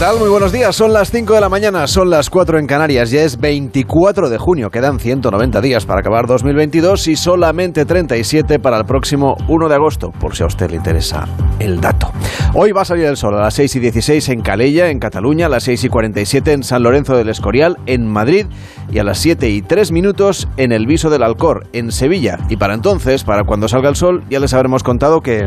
Tal? Muy buenos días. Son las 5 de la mañana, son las 4 en Canarias. Ya es 24 de junio. Quedan 190 días para acabar 2022 y solamente 37 para el próximo 1 de agosto, por si a usted le interesa el dato. Hoy va a salir el sol a las 6 y 16 en Calella, en Cataluña, a las 6 y 47 en San Lorenzo del Escorial, en Madrid, y a las 7 y 3 minutos en el Viso del Alcor, en Sevilla. Y para entonces, para cuando salga el sol, ya les habremos contado que...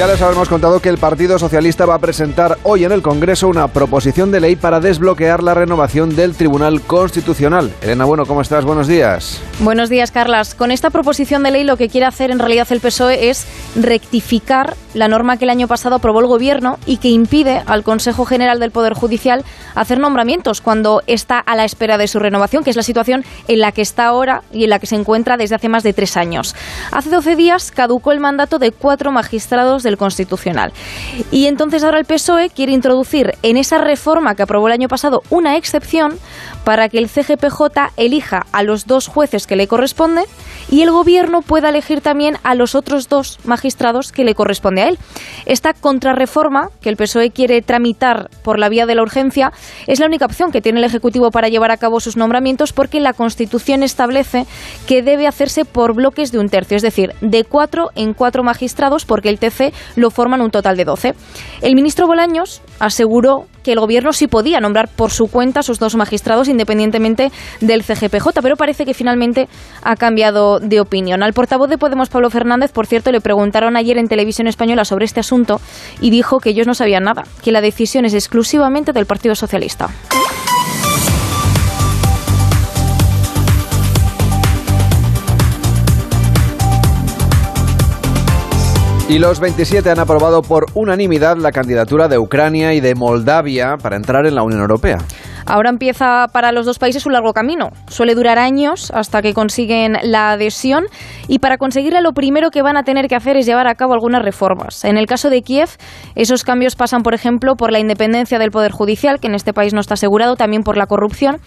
Ya les habremos contado que el Partido Socialista va a presentar hoy en el Congreso una proposición de ley para desbloquear la renovación del Tribunal Constitucional. Elena, bueno, ¿cómo estás? Buenos días. Buenos días, Carlas. Con esta proposición de ley lo que quiere hacer en realidad el PSOE es rectificar la norma que el año pasado aprobó el Gobierno y que impide al Consejo General del Poder Judicial hacer nombramientos cuando está a la espera de su renovación, que es la situación en la que está ahora y en la que se encuentra desde hace más de tres años. Hace 12 días caducó el mandato de cuatro magistrados del Constitucional. Y entonces ahora el PSOE quiere introducir en esa reforma que aprobó el año pasado una excepción para que el CGPJ elija a los dos jueces que le corresponde y el gobierno pueda elegir también a los otros dos magistrados que le corresponde a él. Esta contrarreforma que el PSOE quiere tramitar por la vía de la urgencia es la única opción que tiene el Ejecutivo para llevar a cabo sus nombramientos porque la Constitución establece que debe hacerse por bloques de un tercio, es decir, de cuatro en cuatro magistrados porque el TC lo forman un total de doce. El ministro Bolaños aseguró que el gobierno sí podía nombrar por su cuenta a sus dos magistrados independientemente del CGPJ, pero parece que finalmente ha cambiado de opinión. Al portavoz de Podemos, Pablo Fernández, por cierto, le preguntaron ayer en televisión española sobre este asunto y dijo que ellos no sabían nada, que la decisión es exclusivamente del Partido Socialista. Y los 27 han aprobado por unanimidad la candidatura de Ucrania y de Moldavia para entrar en la Unión Europea. Ahora empieza para los dos países un largo camino. Suele durar años hasta que consiguen la adhesión y para conseguirla lo primero que van a tener que hacer es llevar a cabo algunas reformas. En el caso de Kiev, esos cambios pasan, por ejemplo, por la independencia del Poder Judicial, que en este país no está asegurado, también por la corrupción.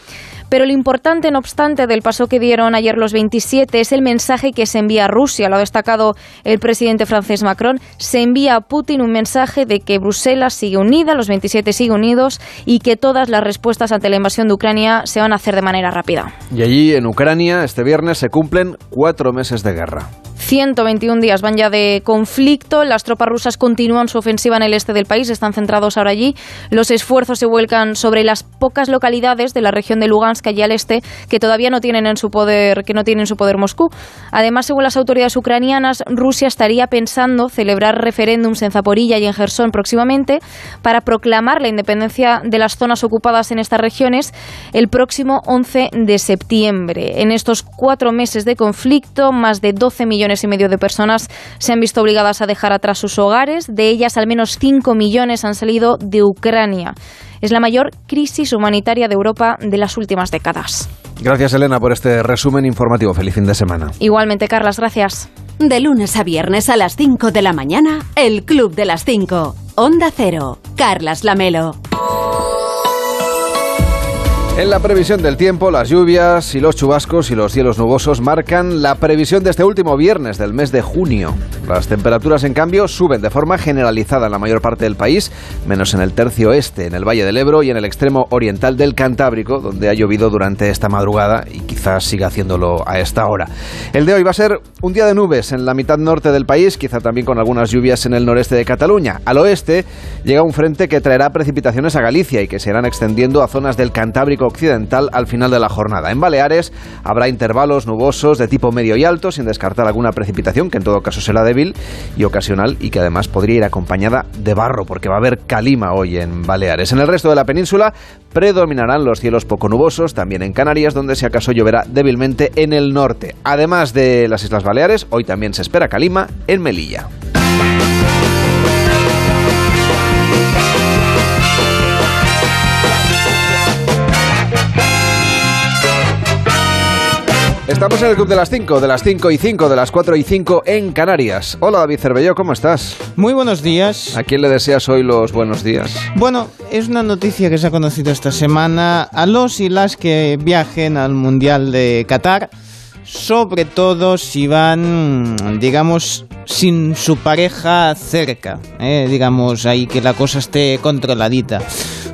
Pero lo importante, no obstante, del paso que dieron ayer los 27 es el mensaje que se envía a Rusia. Lo ha destacado el presidente francés Macron. Se envía a Putin un mensaje de que Bruselas sigue unida, los 27 siguen unidos y que todas las respuestas ante la invasión de Ucrania se van a hacer de manera rápida. Y allí, en Ucrania, este viernes se cumplen cuatro meses de guerra. 121 días van ya de conflicto. Las tropas rusas continúan su ofensiva en el este del país, están centrados ahora allí. Los esfuerzos se vuelcan sobre las pocas localidades de la región de Lugansk, allí al este, que todavía no tienen en su poder, que no tienen en su poder Moscú. Además, según las autoridades ucranianas, Rusia estaría pensando celebrar referéndums en Zaporilla y en Gerson próximamente para proclamar la independencia de las zonas ocupadas en estas regiones el próximo 11 de septiembre. En estos cuatro meses de conflicto, más de 12 millones y medio de personas se han visto obligadas a dejar atrás sus hogares. De ellas, al menos 5 millones han salido de Ucrania. Es la mayor crisis humanitaria de Europa de las últimas décadas. Gracias, Elena, por este resumen informativo. Feliz fin de semana. Igualmente, Carlas, gracias. De lunes a viernes a las 5 de la mañana, el Club de las 5. Onda Cero. Carlas Lamelo. En la previsión del tiempo, las lluvias y los chubascos y los cielos nubosos marcan la previsión de este último viernes del mes de junio. Las temperaturas, en cambio, suben de forma generalizada en la mayor parte del país, menos en el tercio este, en el Valle del Ebro y en el extremo oriental del Cantábrico, donde ha llovido durante esta madrugada y quizás siga haciéndolo a esta hora. El de hoy va a ser un día de nubes en la mitad norte del país, quizá también con algunas lluvias en el noreste de Cataluña. Al oeste llega un frente que traerá precipitaciones a Galicia y que se irán extendiendo a zonas del Cantábrico occidental al final de la jornada. En Baleares habrá intervalos nubosos de tipo medio y alto, sin descartar alguna precipitación, que en todo caso será débil y ocasional y que además podría ir acompañada de barro, porque va a haber calima hoy en Baleares. En el resto de la península predominarán los cielos poco nubosos, también en Canarias, donde si acaso lloverá débilmente en el norte. Además de las Islas Baleares, hoy también se espera calima en Melilla. Estamos en el Club de las 5, de las 5 y 5, de las 4 y 5 en Canarias. Hola David Cervelló, ¿cómo estás? Muy buenos días. ¿A quién le deseas hoy los buenos días? Bueno, es una noticia que se ha conocido esta semana a los y las que viajen al Mundial de Qatar, sobre todo si van, digamos, sin su pareja cerca, ¿eh? digamos, ahí que la cosa esté controladita.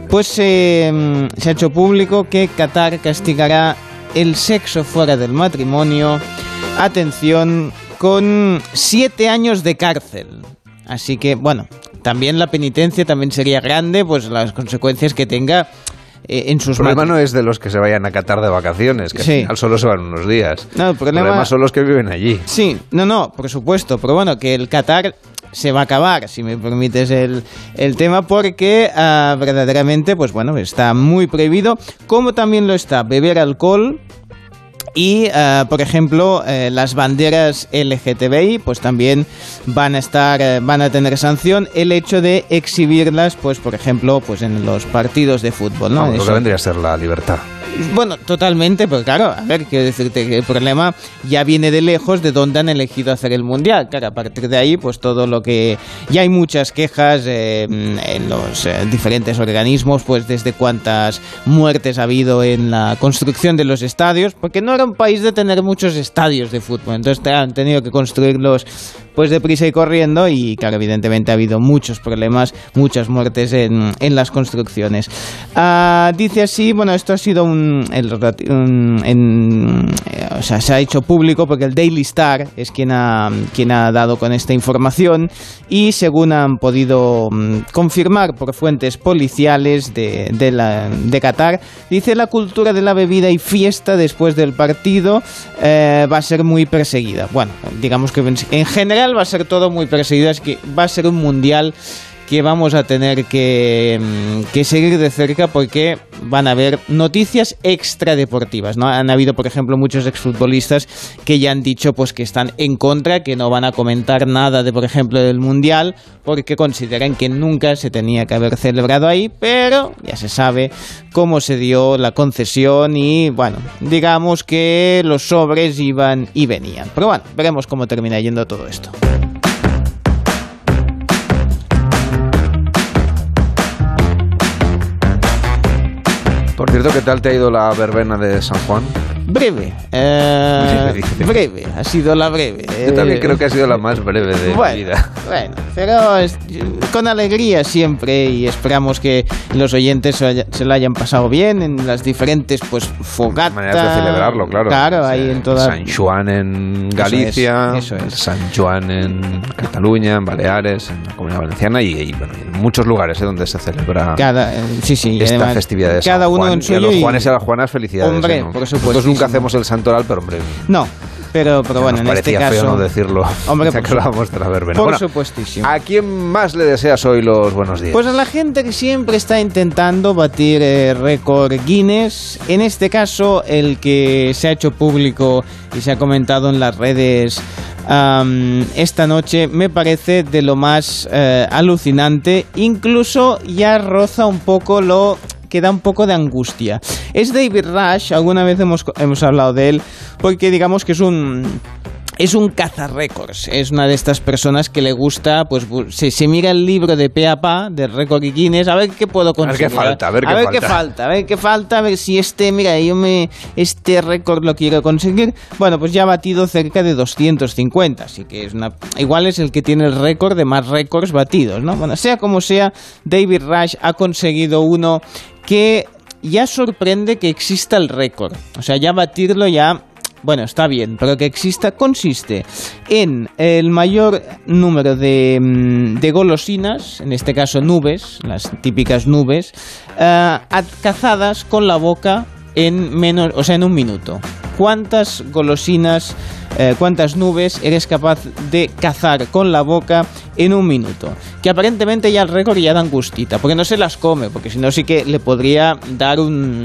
Pues eh, se ha hecho público que Qatar castigará el sexo fuera del matrimonio, atención, con siete años de cárcel. Así que, bueno, también la penitencia también sería grande, pues las consecuencias que tenga eh, en sus El problema no es de los que se vayan a Qatar de vacaciones, que Sí. al final solo se van unos días. No, el problema- son los que viven allí. Sí, no, no, por supuesto, pero bueno, que el Qatar se va a acabar, si me permites el, el tema, porque ah, verdaderamente, pues bueno, está muy prohibido, como también lo está beber alcohol. Y, ah, por ejemplo, eh, las banderas LGTBI, pues también van a estar, eh, van a tener sanción el hecho de exhibirlas, pues, por ejemplo, pues en los partidos de fútbol, ¿no? Vamos, lo Eso- que vendría a ser la libertad. Bueno, totalmente, pero claro, a ver, quiero decirte que el problema ya viene de lejos de dónde han elegido hacer el mundial. Claro, a partir de ahí, pues todo lo que. Ya hay muchas quejas eh, en los eh, diferentes organismos, pues desde cuántas muertes ha habido en la construcción de los estadios, porque no era un país de tener muchos estadios de fútbol, entonces han tenido que construirlos pues deprisa y corriendo y claro, evidentemente ha habido muchos problemas, muchas muertes en, en las construcciones. Ah, dice así, bueno, esto ha sido un, el un- en- eh, o sea, se ha hecho público porque el Daily Star es quien ha, quien ha dado con esta información y según han podido mm, confirmar por fuentes policiales de, de, de Qatar, dice la cultura de la bebida y fiesta después del partido eh, va a ser muy perseguida. Bueno, digamos que en general va a ser todo muy perseguido, es que va a ser un mundial que vamos a tener que, mm, que seguir de cerca porque van a haber noticias extradeportivas, ¿no? Han habido, por ejemplo, muchos exfutbolistas que ya han dicho pues que están en contra, que no van a comentar nada de, por ejemplo, del Mundial, porque consideran que nunca se tenía que haber celebrado ahí, pero ya se sabe cómo se dio la concesión y, bueno, digamos que los sobres iban y venían. Pero bueno, veremos cómo termina yendo todo esto. Por cierto, ¿qué tal te ha ido la verbena de San Juan? Breve, eh, breve, ha sido la breve. Yo también Eh, creo que ha sido la más breve de bueno, mi vida. Bueno, pero es- con alegría siempre y esperamos que los oyentes se, haya- se lo hayan pasado bien en las diferentes pues fogatas. Maneras de celebrarlo, claro. Claro, ahí en todas. San Juan en Galicia, Eso es, eso es. San Juan en Cataluña, en Baleares, en la Comunidad Valenciana y, y, bueno, en muchos lugares ¿eh? donde se celebra Cada, eh, sí, sí, esta además, festividad de cada San uno Juan. en y a suyo los Juanes y a las Juanas felicidades. Hombre. ¿no? por supuestísimo. Nunca hacemos el santoral, pero hombre, No, pero, pero bueno, nos en este parecía caso. feo no decirlo. Hombre, por que hablábamos de la verbena. Por Bueno, supuestísimo. ¿A quién más le deseas hoy los buenos días? Pues a la gente que siempre está intentando batir eh, récord Guinness, en este caso el que se ha hecho público y se ha comentado en las redes esta noche me parece de lo más eh, alucinante, incluso ya roza un poco lo que da un poco de angustia. Es David Rush, alguna vez hemos, hemos hablado de él, porque digamos que es un es un cazarrécords, es una de estas personas que le gusta, pues se, se mira el libro de pe a pa, de récord Guinness, a ver qué puedo ver qué conseguir. falta, a ver qué qué falta. falta, a ver qué falta, a ver si este, mira, yo me, este récord lo quiero conseguir. Bueno, pues ya ha batido cerca de 250, así que es una, igual es el que tiene el récord de más récords batidos, ¿no? Bueno, sea como sea, David Rush ha conseguido uno que ya sorprende que exista el récord. O sea, ya batirlo ya bueno, está bien, pero que exista consiste en el mayor número de, mm, golosinas, en este caso nubes, las típicas nubes, eh, cazadas con la boca en menos, o sea, en un minuto. ¿Cuántas golosinas, eh, cuántas nubes eres capaz de cazar con la boca en un minuto. Que aparentemente ya el récord ya da angustita, porque no se las come, porque si no sí que le podría dar un,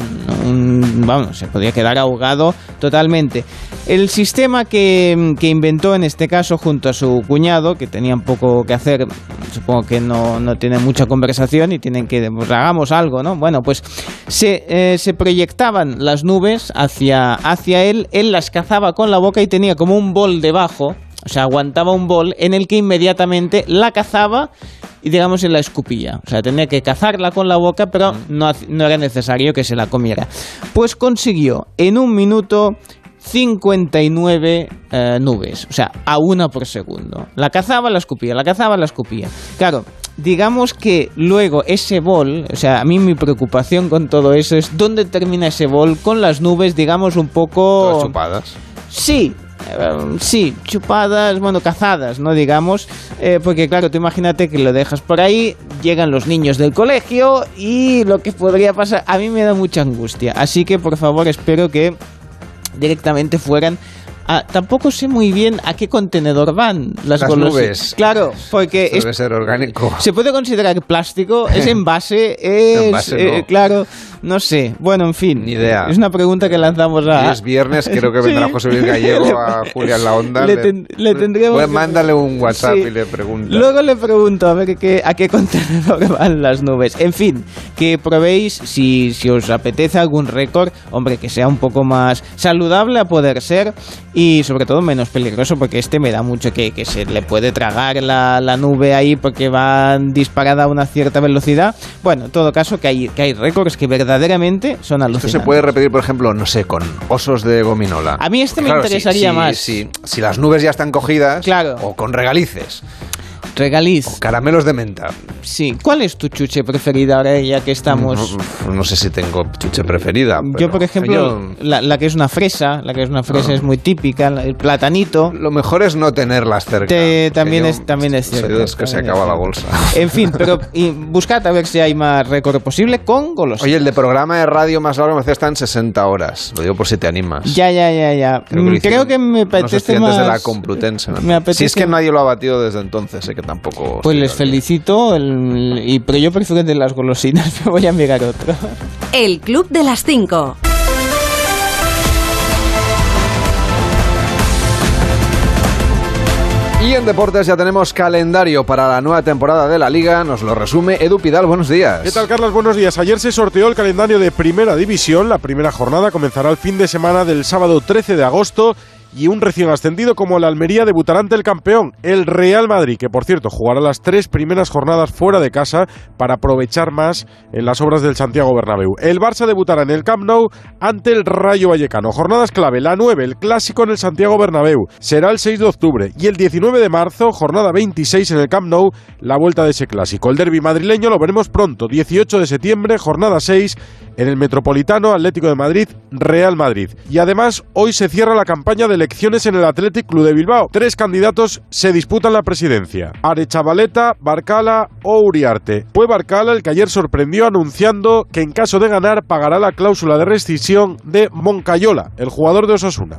vamos, se podría quedar ahogado totalmente. El sistema que, que, inventó en este caso junto a su cuñado, que tenían poco que hacer, supongo que no, no tienen mucha conversación y tienen que, pues hagamos algo, ¿no? Bueno, pues se, eh, se proyectaban las nubes hacia, hacia él, él las cazaba con la boca y tenía como un bol debajo, o sea, aguantaba un bol en el que inmediatamente la cazaba y digamos en la escupilla. O sea, tenía que cazarla con la boca, pero no, no era necesario que se la comiera. Pues consiguió en un minuto 59 eh, nubes, o sea, a una por segundo. La cazaba, la escupía, la cazaba, la escupía. Claro, digamos que luego ese bol, o sea, a mí mi preocupación con todo eso es dónde termina ese bol con las nubes, digamos, un poco... Todas chupadas. Sí, eh, sí, chupadas, bueno, cazadas, ¿no? Digamos, eh, porque claro, tú imagínate que lo dejas por ahí, llegan los niños del colegio y lo que podría pasar, a mí me da mucha angustia. Así que por favor espero que directamente fueran Ah, tampoco sé muy bien a qué contenedor van las, las nubes. Claro, porque debe ser orgánico. Se puede considerar plástico, es envase, es eh, claro, no sé. Bueno, en fin. Ni idea. Es una pregunta que lanzamos a. es viernes, creo que vendrá José Luis Gallego a Julián La Onda. Le, le, tendríamos. Pues mándale un WhatsApp y le pregunto. Luego le pregunto a ver qué, a qué contenedor van las nubes. En fin, que probéis si, si os apetece algún récord, hombre, que sea un poco más saludable a poder ser y sobre todo menos peligroso porque este me da mucho que, que se le puede tragar la, la, nube ahí porque va disparada a una cierta velocidad. Bueno, en todo caso que hay, que hay récords que verdaderamente son alucinantes. Esto se puede repetir, por ejemplo, no sé, con osos de gominola. A mí este me interesaría más. Si, si, las nubes ya están cogidas, claro. o con regalices. Regaliz. caramelos de menta. Sí. ¿Cuál es tu chuche preferida ahora ya que estamos? No, sé si tengo chuche preferida. Yo, por ejemplo, La, que es una fresa, la que es una fresa es muy típica, el platanito. Lo mejor es no tenerlas cerca. también, es, también es cierto. Es que se acaba la bolsa. En fin, pero y buscad a ver si hay más récord posible con golosinas. Oye, el de programa de radio más largo me hace está en 60 horas. Lo digo por si te animas. Ya, ya, ya, ya. Creo que, me apetece más... de la Complutense. Si es que nadie lo ha batido desde entonces, que tampoco... Pues les felicito, y, pero yo prefiero de las golosinas, me voy a mirar otro. El Club de las 5. Y en deportes ya tenemos calendario para la nueva temporada de la liga. Nos lo resume Edu Pidal. Buenos días. ¿Qué tal, Carlos? Buenos días. Ayer se sorteó el calendario de Primera División. La primera jornada comenzará el fin de semana del sábado 13 de agosto y un recién ascendido como la Almería debutará ante el campeón, el Real Madrid, que por cierto jugará las tres primeras jornadas fuera de casa para aprovechar más en las obras del Santiago Bernabéu. El Barça debutará en el Camp Nou ante el Rayo Vallecano. Jornadas clave, la 9, el clásico en el Santiago Bernabéu, será el 6 de octubre y el 19 de marzo, jornada 26 en el Camp Nou, la vuelta de ese clásico. El derby madrileño lo veremos pronto, 18 de septiembre, jornada 6 en el Metropolitano Atlético de Madrid, Real Madrid. Y además, hoy se cierra la campaña de elecciones en el Athletic Club de Bilbao. Tres candidatos se disputan la presidencia: Arechavaleta, Barcala o Uriarte. Fue Barcala el que ayer sorprendió anunciando que en caso de ganar pagará la cláusula de rescisión de Moncayola, el jugador de Osasuna.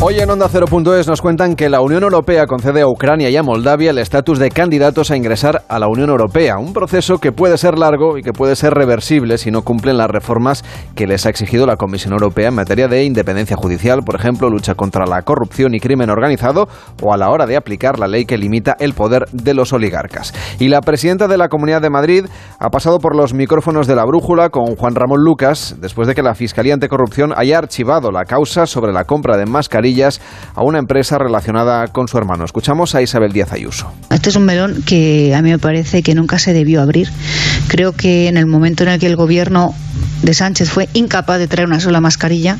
Hoy en Onda 0.es nos cuentan que la Unión Europea concede a Ucrania y a Moldavia el estatus de candidatos a ingresar a la Unión Europea, un proceso que puede ser largo y que puede ser reversible si no cumplen las reformas que les ha exigido la Comisión Europea en materia de independencia judicial, por ejemplo, lucha contra la corrupción y crimen organizado o a la hora de aplicar la ley que limita el poder de los oligarcas. Y la presidenta de la Comunidad de Madrid ha pasado por los micrófonos de la brújula con Juan Ramón Lucas después de que la Fiscalía Anticorrupción haya archivado la causa sobre la compra de mascarillas a una empresa relacionada con su hermano. Escuchamos a Isabel Díaz Ayuso. Este es un melón que a mí me parece que nunca se debió abrir. Creo que en el momento en el que el gobierno de Sánchez fue incapaz de traer una sola mascarilla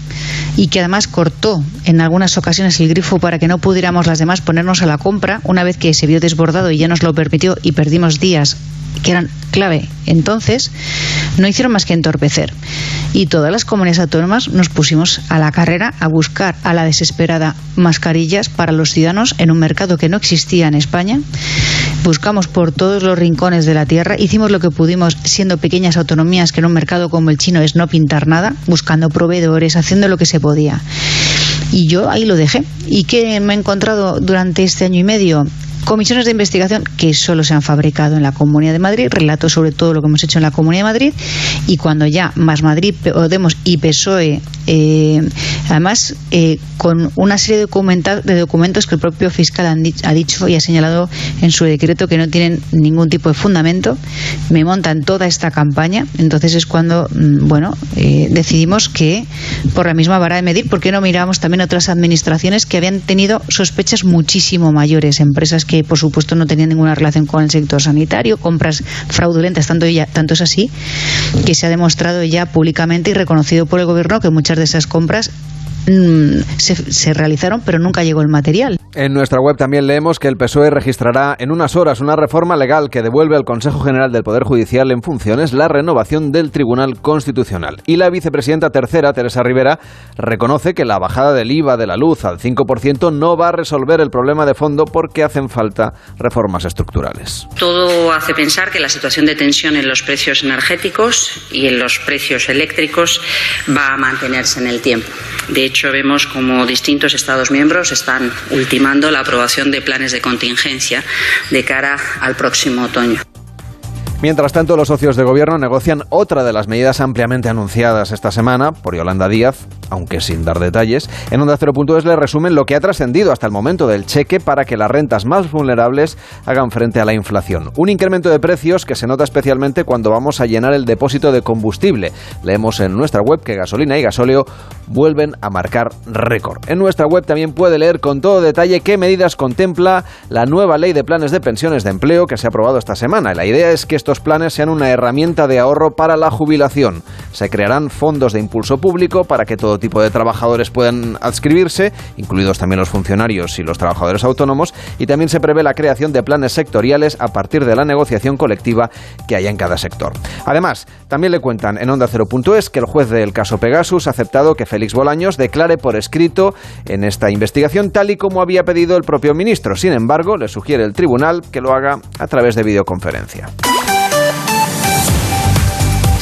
y que además cortó en algunas ocasiones el grifo para que no pudiéramos las demás ponernos a la compra, una vez que se vio desbordado y ya nos lo permitió y perdimos días que eran clave entonces, no hicieron más que entorpecer. Y todas las comunidades autónomas nos pusimos a la carrera a buscar a la mascarillas para los ciudadanos en un mercado que no existía en España, buscamos por todos los rincones de la tierra, hicimos lo que pudimos siendo pequeñas autonomías que en un mercado como el chino es no pintar nada, buscando proveedores, haciendo lo que se podía. Y yo ahí lo dejé. ¿Y qué me he encontrado durante este año y medio? Comisiones de investigación que solo se han fabricado en la Comunidad de Madrid, relato sobre todo lo que hemos hecho en la Comunidad de Madrid, y cuando ya más Madrid, Podemos y PSOE, eh, además eh, con una serie de, documentos que el propio fiscal ha dicho y ha señalado en su decreto que no tienen ningún tipo de fundamento, me montan toda esta campaña, entonces es cuando, mm, bueno, eh, decidimos que por la misma vara de medir, ¿por qué no miramos también otras administraciones que habían tenido sospechas muchísimo mayores, empresas que por supuesto no tenían ninguna relación con el sector sanitario, compras fraudulentas, tanto, tanto es así que se ha demostrado ya públicamente y reconocido por el gobierno que muchas de esas compras Mm, se, realizaron, pero nunca llegó el material. En nuestra web también leemos que el PSOE registrará en unas horas una reforma legal que devuelve al Consejo General del Poder Judicial en funciones la renovación del Tribunal Constitucional. Y la vicepresidenta tercera, Teresa Rivera, reconoce que la bajada del IVA de la luz al 5% no va a resolver el problema de fondo porque hacen falta reformas estructurales. Todo hace pensar que la situación de tensión en los precios energéticos y en los precios eléctricos va a mantenerse en el tiempo. De hecho, hecho, vemos como distintos Estados miembros están ultimando la aprobación de planes de contingencia de cara al próximo otoño. Mientras tanto, los socios de gobierno negocian otra de las medidas ampliamente anunciadas esta semana por Yolanda Díaz, aunque sin dar detalles. En Onda 0.es le resumen lo que ha trascendido hasta el momento del cheque para que las rentas más vulnerables hagan frente a la inflación. Un incremento de precios que se nota especialmente cuando vamos a llenar el depósito de combustible. Leemos en nuestra web que gasolina y gasóleo vuelven a marcar récord. En nuestra web también puede leer con todo detalle qué medidas contempla la nueva ley de planes de pensiones de empleo que se ha aprobado esta semana. La idea es que estos planes sean una herramienta de ahorro para la jubilación. Se crearán fondos de impulso público para que todo tipo de trabajadores puedan adscribirse, incluidos también los funcionarios y los trabajadores autónomos, y también se prevé la creación de planes sectoriales a partir de la negociación colectiva que haya en cada sector. Además, también le cuentan en Onda 0.es que el juez del caso Pegasus ha aceptado que Félix Bolaños declare por escrito en esta investigación tal y como había pedido el propio ministro. Sin embargo, le sugiere el tribunal que lo haga a través de videoconferencia.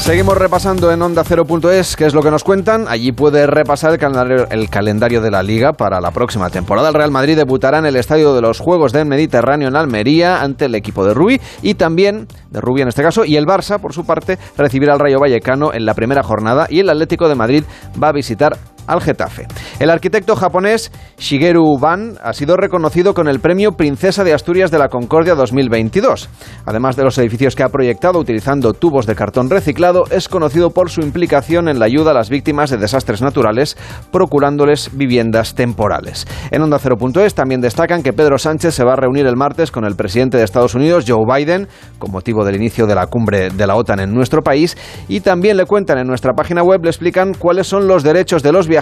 Seguimos repasando en Onda 0.es qué es lo que nos cuentan. Allí puede repasar el calendario, el calendario, de la Liga para la próxima temporada. El Real Madrid debutará en el Estadio de los Juegos del Mediterráneo en Almería ante el equipo de Rubí y también de Rubí en este caso. Y el Barça, por su parte, recibirá al Rayo Vallecano en la primera jornada y el Atlético de Madrid va a visitar al Getafe. El arquitecto japonés Shigeru Ban ha sido reconocido con el premio Princesa de Asturias de la Concordia 2022. Además de los edificios que ha proyectado utilizando tubos de cartón reciclado, es conocido por su implicación en la ayuda a las víctimas de desastres naturales, procurándoles viviendas temporales. En Onda 0.es también destacan que Pedro Sánchez se va a reunir el martes con el presidente de Estados Unidos, Joe Biden, con motivo del inicio de la cumbre de la OTAN en nuestro país, y también le cuentan en nuestra página web, le explican cuáles son los derechos de los viajeros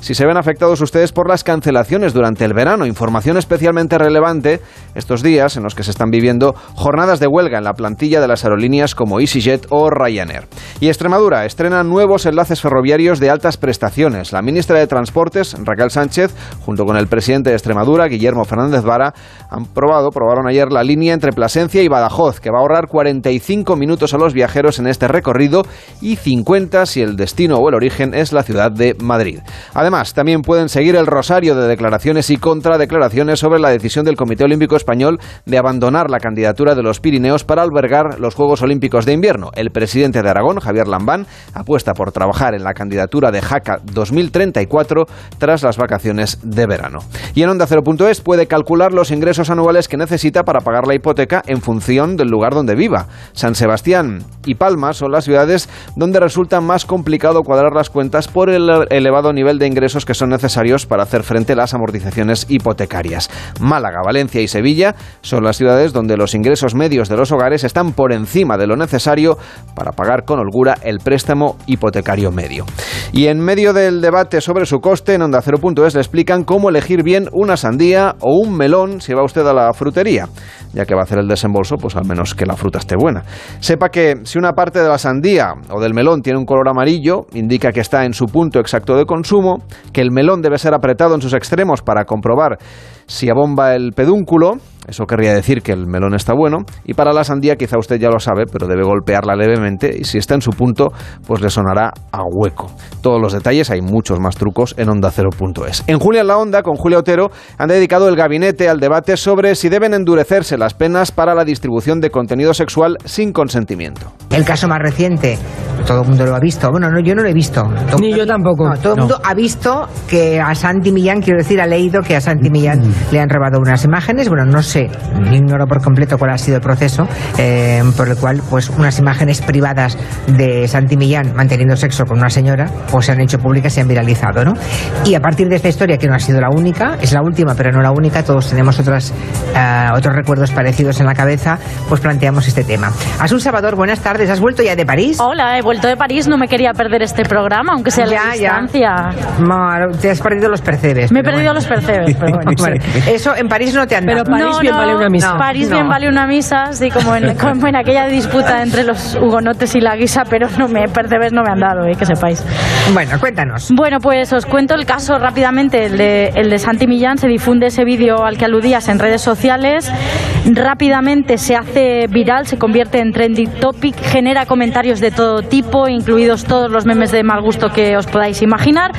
si se ven afectados ustedes por las cancelaciones durante el verano. Información especialmente relevante estos días en los que se están viviendo jornadas de huelga en la plantilla de las aerolíneas como EasyJet o Ryanair. Y Extremadura estrena nuevos enlaces ferroviarios de altas prestaciones. La ministra de Transportes, Raquel Sánchez, junto con el presidente de Extremadura, Guillermo Fernández Vara, han probado, probaron ayer la línea entre Plasencia y Badajoz, que va a ahorrar 45 minutos a los viajeros en este recorrido y 50 si el destino o el origen es la ciudad de Madrid. Madrid. Además, también pueden seguir el rosario de declaraciones y contradeclaraciones sobre la decisión del Comité Olímpico Español de abandonar la candidatura de los Pirineos para albergar los Juegos Olímpicos de Invierno. El presidente de Aragón, Javier Lambán, apuesta por trabajar en la candidatura de Jaca 2034 tras las vacaciones de verano. Y en Onda 0.es puede calcular los ingresos anuales que necesita para pagar la hipoteca en función del lugar donde viva. San Sebastián y Palma son las ciudades donde resulta más complicado cuadrar las cuentas por el elevado nivel de ingresos que son necesarios para hacer frente a las amortizaciones hipotecarias. Málaga, Valencia y Sevilla son las ciudades donde los ingresos medios de los hogares están por encima de lo necesario para pagar con holgura el préstamo hipotecario medio. Y en medio del debate sobre su coste, en Onda 0.es le explican cómo elegir bien una sandía o un melón si va usted a la frutería. Ya que va a hacer el desembolso, pues al menos que la fruta esté buena. Sepa que si una parte de la sandía o del melón tiene un color amarillo, indica que está en su punto exacto de consumo, que el melón debe ser apretado en sus extremos para comprobar si abomba el pedúnculo eso querría decir que el melón está bueno. Y para la sandía, quizá usted ya lo sabe, pero debe golpearla levemente y si está en su punto, pues le sonará a hueco. Todos los detalles, hay muchos más trucos en onda0.es. En Julia en la Onda, con Julia Otero, han dedicado el gabinete al debate sobre si deben endurecerse las penas para la distribución de contenido sexual sin consentimiento. El caso más reciente, todo el mundo lo ha visto. Bueno, no, yo no lo he visto. Todo Ni yo tampoco. No, todo el mundo ha visto que a Santi Millán, quiero decir, ha leído que a Santi Millán le han robado unas imágenes. Bueno, no sé, ignoro por completo cuál ha sido el proceso, eh, por el cual, pues, unas imágenes privadas de Santi Millán manteniendo sexo con una señora, pues se han hecho públicas y se han viralizado, ¿no? Y a partir de esta historia, que no ha sido la única, es la última, pero no la única, todos tenemos otras, eh, otros recuerdos parecidos en la cabeza, pues planteamos este tema. Asun Salvador, buenas tardes. ¿Has vuelto ya de París? Hola, he vuelto de París, no me quería perder este programa, aunque sea la Ya, ya. distancia. Te has perdido los percebes. Me he perdido bueno. los percebes, pero bueno. Eso en París no te han Pero bien vale una misa. París bien vale una misa, así como en, como en aquella disputa entre los hugonotes y la guisa, pero no me percebes no me han dado, eh, que sepáis. Bueno, cuéntanos. Bueno, pues os cuento el caso rápidamente, el de, el de Santi Millán. Se difunde ese vídeo al que aludías en redes sociales. Rápidamente se hace viral, se convierte en trending topic, genera comentarios de todo tipo, incluidos todos los memes de mal gusto que os podáis imaginar.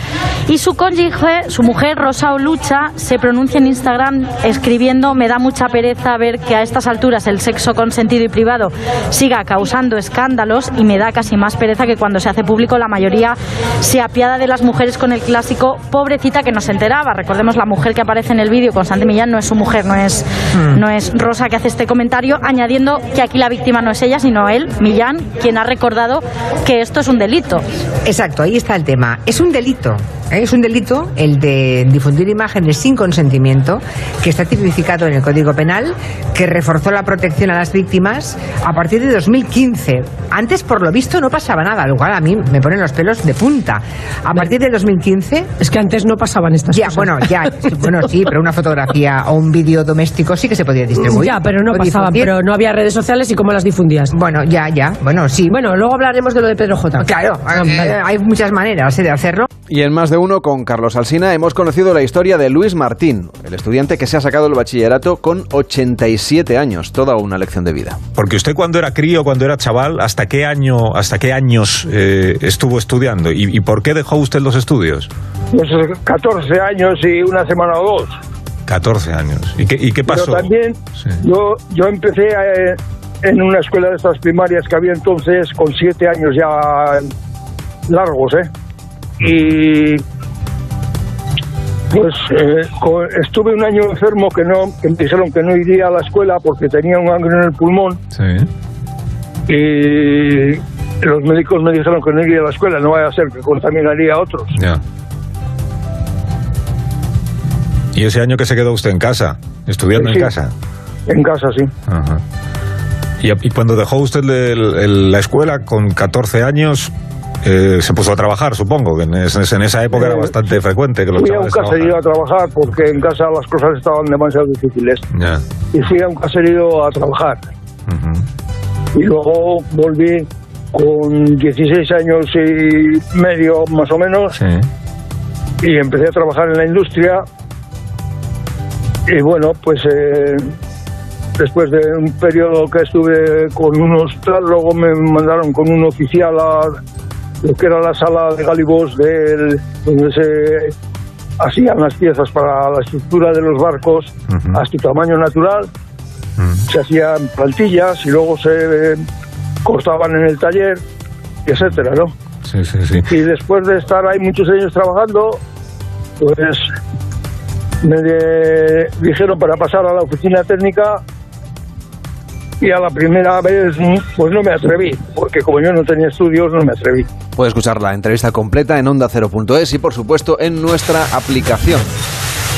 Y su cónyuge, su mujer, Rosa Olucha, se pronuncia en Instagram escribiendo: Me da mucha pereza ver que a estas alturas el sexo consentido y privado siga causando escándalos y me da casi más pereza que cuando se hace público la mayoría se apiada de las mujeres con el clásico pobrecita que no se enteraba. Recordemos la mujer que aparece en el vídeo con Santi Millán no es su mujer, no es, no es Rosa que hace este comentario, añadiendo que aquí la víctima no es ella, sino él, Millán, quien ha recordado que esto es un delito. Exacto, ahí está el tema. Es un delito. Es un delito el de difundir imágenes sin consentimiento, que está tipificado en el Código Penal, que reforzó la protección a las víctimas a partir de 2015. Antes, por lo visto, no pasaba nada, lo cual a mí me ponen los pelos de punta. A partir de 2015 Es que antes no pasaban estas Ya, cosas. bueno, ya, bueno, sí, pero una fotografía o un vídeo doméstico sí que se podía distribuir. Ya, pero no pasaban, difundir. pero no había redes sociales y cómo las difundías. Bueno, ya, ya, bueno, sí. Bueno, luego hablaremos de lo de Pedro J. Claro, eh, hay muchas maneras eh, de hacerlo. Y en más de uno con Carlos Alsina hemos conocido la historia de Luis Martín, el estudiante que se ha sacado el bachillerato con 87 años, toda una lección de vida. Porque usted cuando era crío, cuando era chaval, ¿hasta qué año, hasta qué años eh, estuvo estudiando? ¿Y, y por qué dejó usted los estudios? Pues 14 años y una semana o dos. 14 años. ¿Y qué, y qué pasó? Pero también Sí. yo, yo empecé eh, en una escuela de estas primarias que había entonces con siete años ya largos, ¿eh? Y pues eh, estuve un año enfermo que no que me dijeron que no iría a la escuela porque tenía un gangreno en el pulmón Sí. y los médicos me dijeron que no iría a la escuela, no vaya a ser que contaminaría a otros. Ya. ¿Y ese año que se quedó usted en casa? ¿Estudiando Sí. en casa? En casa, sí. Ajá. Y, y cuando dejó usted el- el- la escuela con 14 años, eh, se puso a trabajar, supongo, que en, es- en esa época era Eh, bastante frecuente que los Fui a un caserío a trabajar porque en casa las cosas estaban demasiado difíciles. Y fui a un caserío a trabajar. Y luego volví con 16 años y medio más o menos Sí. y empecé a trabajar en la industria. Y bueno, pues eh, después de un periodo que estuve con unos tal, luego me mandaron con un oficial a lo que era la sala de galibos del, donde se hacían las piezas para la estructura de los barcos Ujú. a su tamaño natural. Se hacían plantillas y luego se eh, cortaban en el taller, y etcétera, ¿no? Sí, sí, sí. Y después de estar ahí muchos años trabajando, pues me de- dijeron para pasar a la oficina técnica y a la primera vez pues no me atreví, porque como yo no tenía estudios no me atreví. Puede escuchar la entrevista completa en onda0.es y por supuesto en nuestra aplicación.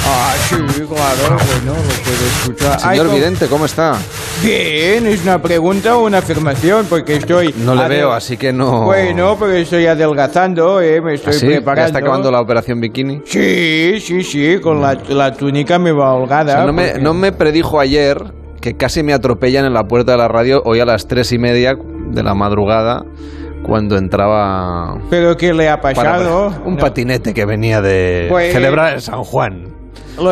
Ah, sí, claro, bueno, lo puedo escuchar. Ay, Señor ¿cómo- Vidente, ¿cómo está? Bien, ¿es una pregunta o una afirmación? Porque estoy... No le veo, así que no... Bueno, porque estoy adelgazando, eh, me estoy ¿Ah, sí? preparando. ¿Ya está acabando la operación bikini? Sí, sí, sí, con la, la túnica me va O holgada. sea, no, me, no me predijo ayer que casi me atropellan en la puerta de la radio hoy a las tres y media de la madrugada cuando entraba ¿Pero qué le ha para- pasado? un No. patinete que venía de Pues- celebrar el San Juan.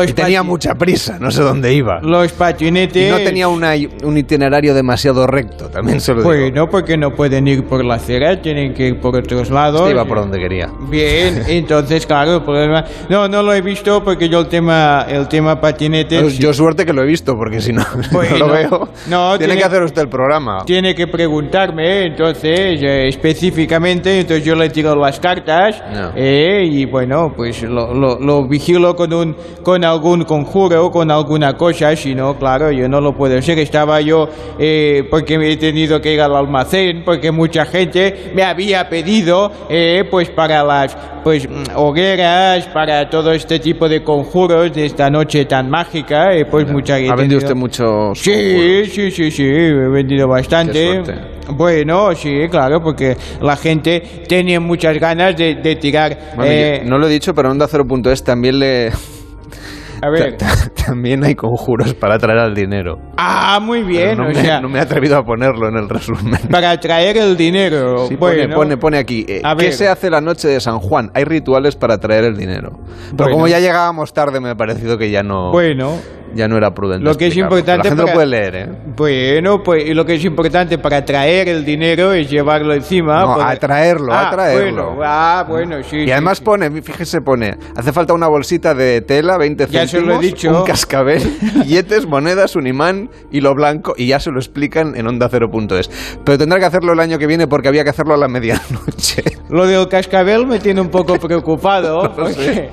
Y tenía mucha prisa, no sé dónde iba. Los patinetes... Y no tenía una- un itinerario demasiado recto, también se lo digo. Bueno, porque no pueden ir por la acera, tienen que ir por otros lados. Este iba por donde quería. Bien, entonces, claro, el problema... No, no lo he visto porque yo el tema, el tema patinetes... Yo suerte que lo he visto, porque si no, no lo veo. no, tiene, tiene- que hacer usted el programa. Tiene que preguntarme, entonces, eh, específicamente, entonces yo le tiro las cartas No. eh, y bueno, pues lo, lo- lo vigilo con, un, con algún conjuro, con alguna cosa, si no, claro, yo no lo puedo hacer. Estaba yo, eh, porque me he tenido que ir al almacén, porque mucha gente me había pedido, eh, pues para las pues mm, hogueras, para todo este tipo de conjuros de esta noche tan mágica, eh, pues mucha Ha vendido usted muchos. Sí, sí, sí, sí, he vendido bastante. Qué. Bueno, sí, claro, porque la gente tenía muchas ganas de, de tirar. Bueno, eh, no lo he dicho, pero Onda 0.es también le. A ver. También hay conjuros para traer al dinero. Ah, muy bien, no, o me, sea, no me he atrevido a ponerlo en el resumen. para traer el dinero. Sí, pone, bueno, pone, pone aquí. eh, A ¿Qué ver. se hace la noche de San Juan? Hay rituales para traer el dinero. Pero Bueno. como ya llegábamos tarde, me ha parecido que ya no, Bueno, ya no era prudente. Lo que es importante La gente para- lo puede leer, ¿eh? bueno, pues y lo que es importante para traer el dinero es llevarlo encima. No, pues- atraerlo, ah, atraerlo. Bueno, ah, bueno, sí. Y sí, además sí. pone, fíjese, pone, hace falta una bolsita de tela, 20 Ya se lo he céntimos, dicho. un cascabel, billetes, monedas, un imán, hilo blanco, y ya se lo explican en onda 0.es. Pero tendrá que hacerlo el año que viene porque había que hacerlo a la medianoche. Lo del cascabel me tiene un poco preocupado. porque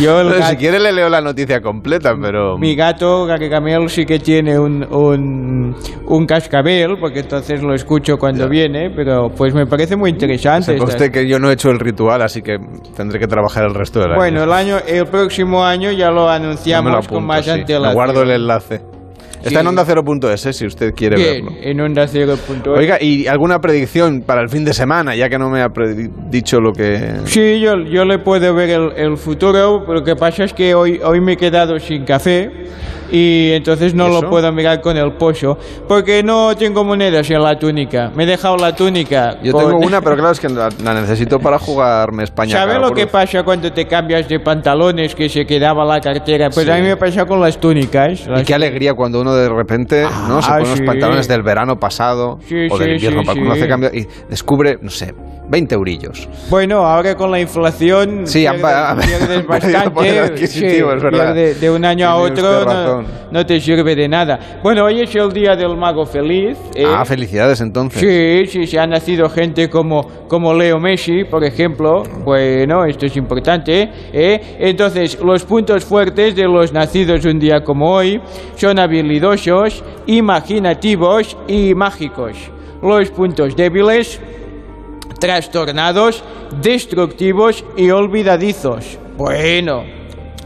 yo el Pero si quiere le leo la noticia completa, pero... Mi gato Gargamel sí que tiene un, un, un cascabel, porque entonces lo escucho cuando viene, pero pues me parece muy interesante. Usted que yo no he hecho el ritual, así que tendré que trabajar el resto del año. Bueno, el año, el próximo año ya lo Ya me lo anunciamos apunto, con más sí. antelación. Me guardo el enlace. Está en onda 0.es, eh, si usted quiere Bien, verlo. en onda cero punto es. Oiga, ¿y alguna predicción para el fin de semana? Ya que no me ha dicho lo que... Sí, yo, yo le puedo ver el, el futuro, pero lo que pasa es que hoy, hoy me he quedado sin café y entonces no ¿Y lo puedo mirar con el pozo, porque no tengo monedas en la túnica. Me he dejado la túnica. Yo con- tengo una, pero claro, es que la, la necesito para jugarme España. ¿Sabes lo que pasa cuando te cambias de pantalones que se quedaba la cartera? Pues a mí me pasa con las túnicas. Y Las- qué alegría cuando uno de repente ¿no? se Ah, pone sí. los pantalones del verano pasado Sí, o del sí, invierno sí, para sí. conocer cambio y descubre, no sé, 20 eurillos. Bueno, ahora con la inflación Sí, pierdes, ha- ha- pierdes bastante. sí, de un año a otro no, no te sirve de nada. Bueno, hoy es el día del mago feliz. ¿eh? Ah, felicidades entonces. Sí, sí, se ha nacido gente como, como Leo Messi, por ejemplo. Bueno, esto es importante. ¿eh? Entonces, los puntos fuertes de los nacidos un día como hoy son habilidosos, imaginativos y mágicos. Los puntos débiles, trastornados, destructivos y olvidadizos. Bueno,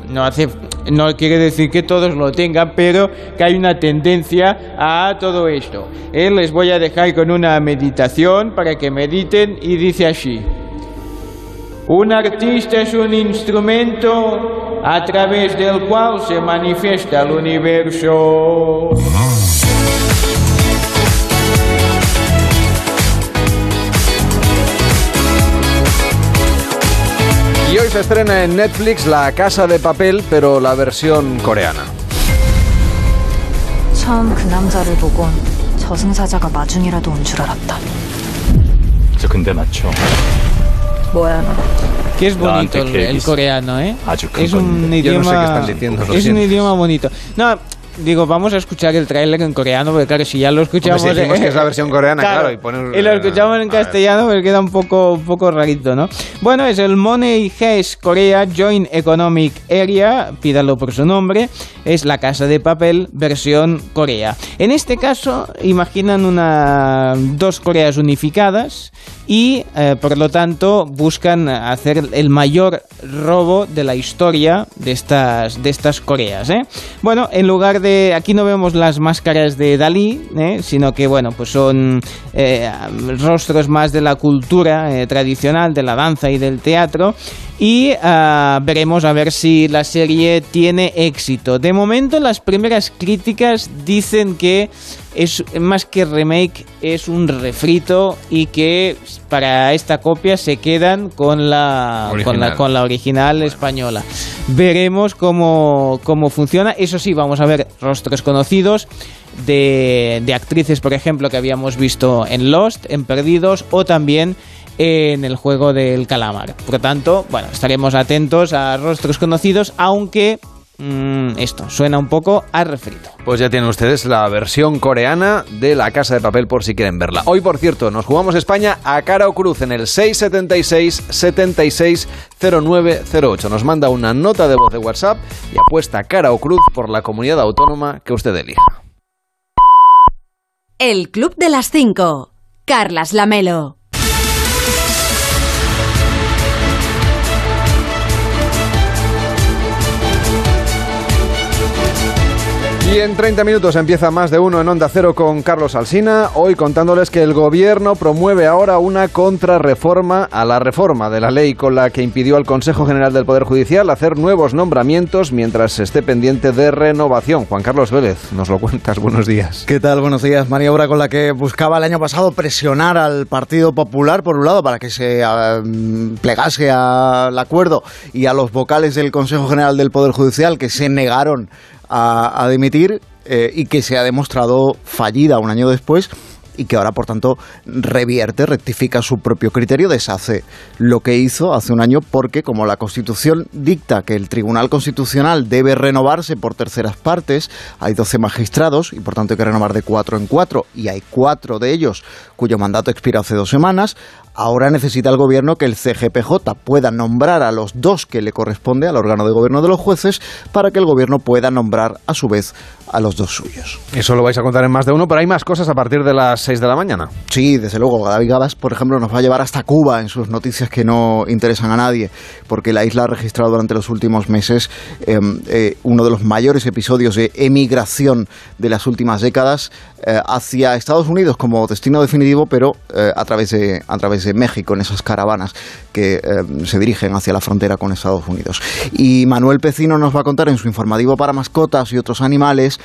no hace no quiere decir que todos lo tengan, pero que hay una tendencia a todo esto. Eh, les voy a dejar con una meditación para que mediten y dice así. Un artista es un instrumento a través del cual se manifiesta el universo. hoy se estrena en Netflix La Casa de Papel, pero la versión coreana. 처음 그 남자를 보곤 저승사자가 마중이라도 온 줄 알았다. 저 근데 맞죠? 뭐야 너? Que es bonito Dante el, Kegis. el coreano, ¿eh? 아주 Es un Yo no sé qué idioma. están diciendo, lo es un siento. idioma bonito. No, digo, vamos a escuchar el tráiler en coreano, porque claro, si ya lo escuchamos. Hombre, si decimos que es la versión coreana, claro, y poner- y lo escuchamos en castellano, pues queda un poco, un poco rarito, ¿no? Bueno, es el Money Heist Korea Joint Economic Area, pídalo por su nombre, es la casa de papel versión Corea. En este caso, imaginan una dos Coreas unificadas y, eh, por lo tanto, buscan hacer el mayor robo de la historia de estas, de estas Coreas. ¿eh? Bueno, en lugar de. Aquí no vemos las máscaras de Dalí, ¿eh? sino que, bueno, pues son eh, rostros más de la cultura eh, tradicional, de la danza y del teatro. Y ah, veremos a ver si la serie tiene éxito. De momento, las primeras críticas dicen que es más que remake, es un refrito y que para esta copia se quedan con la, con la, Original. con la original española. veremos cómo, cómo funciona. Eso sí, vamos a ver rostros conocidos de, de actrices, por ejemplo, que habíamos visto en Lost, en Perdidos o también en el juego del calamar. Por lo tanto, bueno, estaremos atentos a rostros conocidos, aunque mm, esto suena un poco a refrito. Pues ya tienen ustedes la versión coreana de La Casa de Papel por si quieren verla. Hoy, por cierto, nos jugamos España a cara o cruz en el 676 76 0908. Nos manda una nota de voz de WhatsApp y apuesta cara o cruz por la comunidad autónoma que usted elija. El Club de las 5. Carlas Lamelo. Y en 30 minutos empieza más de uno en Onda Cero con Carlos Alsina, hoy contándoles que el gobierno promueve ahora una contrarreforma a la reforma de la ley con la que impidió al Consejo General del Poder Judicial hacer nuevos nombramientos mientras esté pendiente de renovación. Juan Carlos Vélez, nos lo cuentas, buenos días. ¿Qué tal? Buenos días. Maniobra con la que buscaba el año pasado presionar al Partido Popular, por un lado, para que se uh, plegase al acuerdo y a los vocales del Consejo General del Poder Judicial que se negaron a, dimitir eh, y que se ha demostrado fallida un año después y que ahora, por tanto, revierte, rectifica su propio criterio, deshace lo que hizo hace un año porque, como la Constitución dicta que el Tribunal Constitucional debe renovarse por terceras partes, hay 12 magistrados y, por tanto, hay que renovar de cuatro en cuatro y hay cuatro de ellos cuyo mandato expira hace dos semanas, Ahora necesita el gobierno que el CGPJ pueda nombrar a los dos que le corresponde al órgano de gobierno de los jueces para que el gobierno pueda nombrar a su vez a los dos suyos. Eso lo vais a contar en más de uno, pero hay más cosas a partir de las 6 de la mañana. Sí, desde luego. David Gabas, por ejemplo, nos va a llevar hasta Cuba en sus noticias que no interesan a nadie, porque la isla ha registrado durante los últimos meses eh, eh, uno de los mayores episodios de emigración de las últimas décadas eh, hacia Estados Unidos como destino definitivo, pero eh, a través de a través de México en esas caravanas que eh, se dirigen hacia la frontera con Estados Unidos. Y Manuel Pecino nos va a contar en su informativo para mascotas y otros animales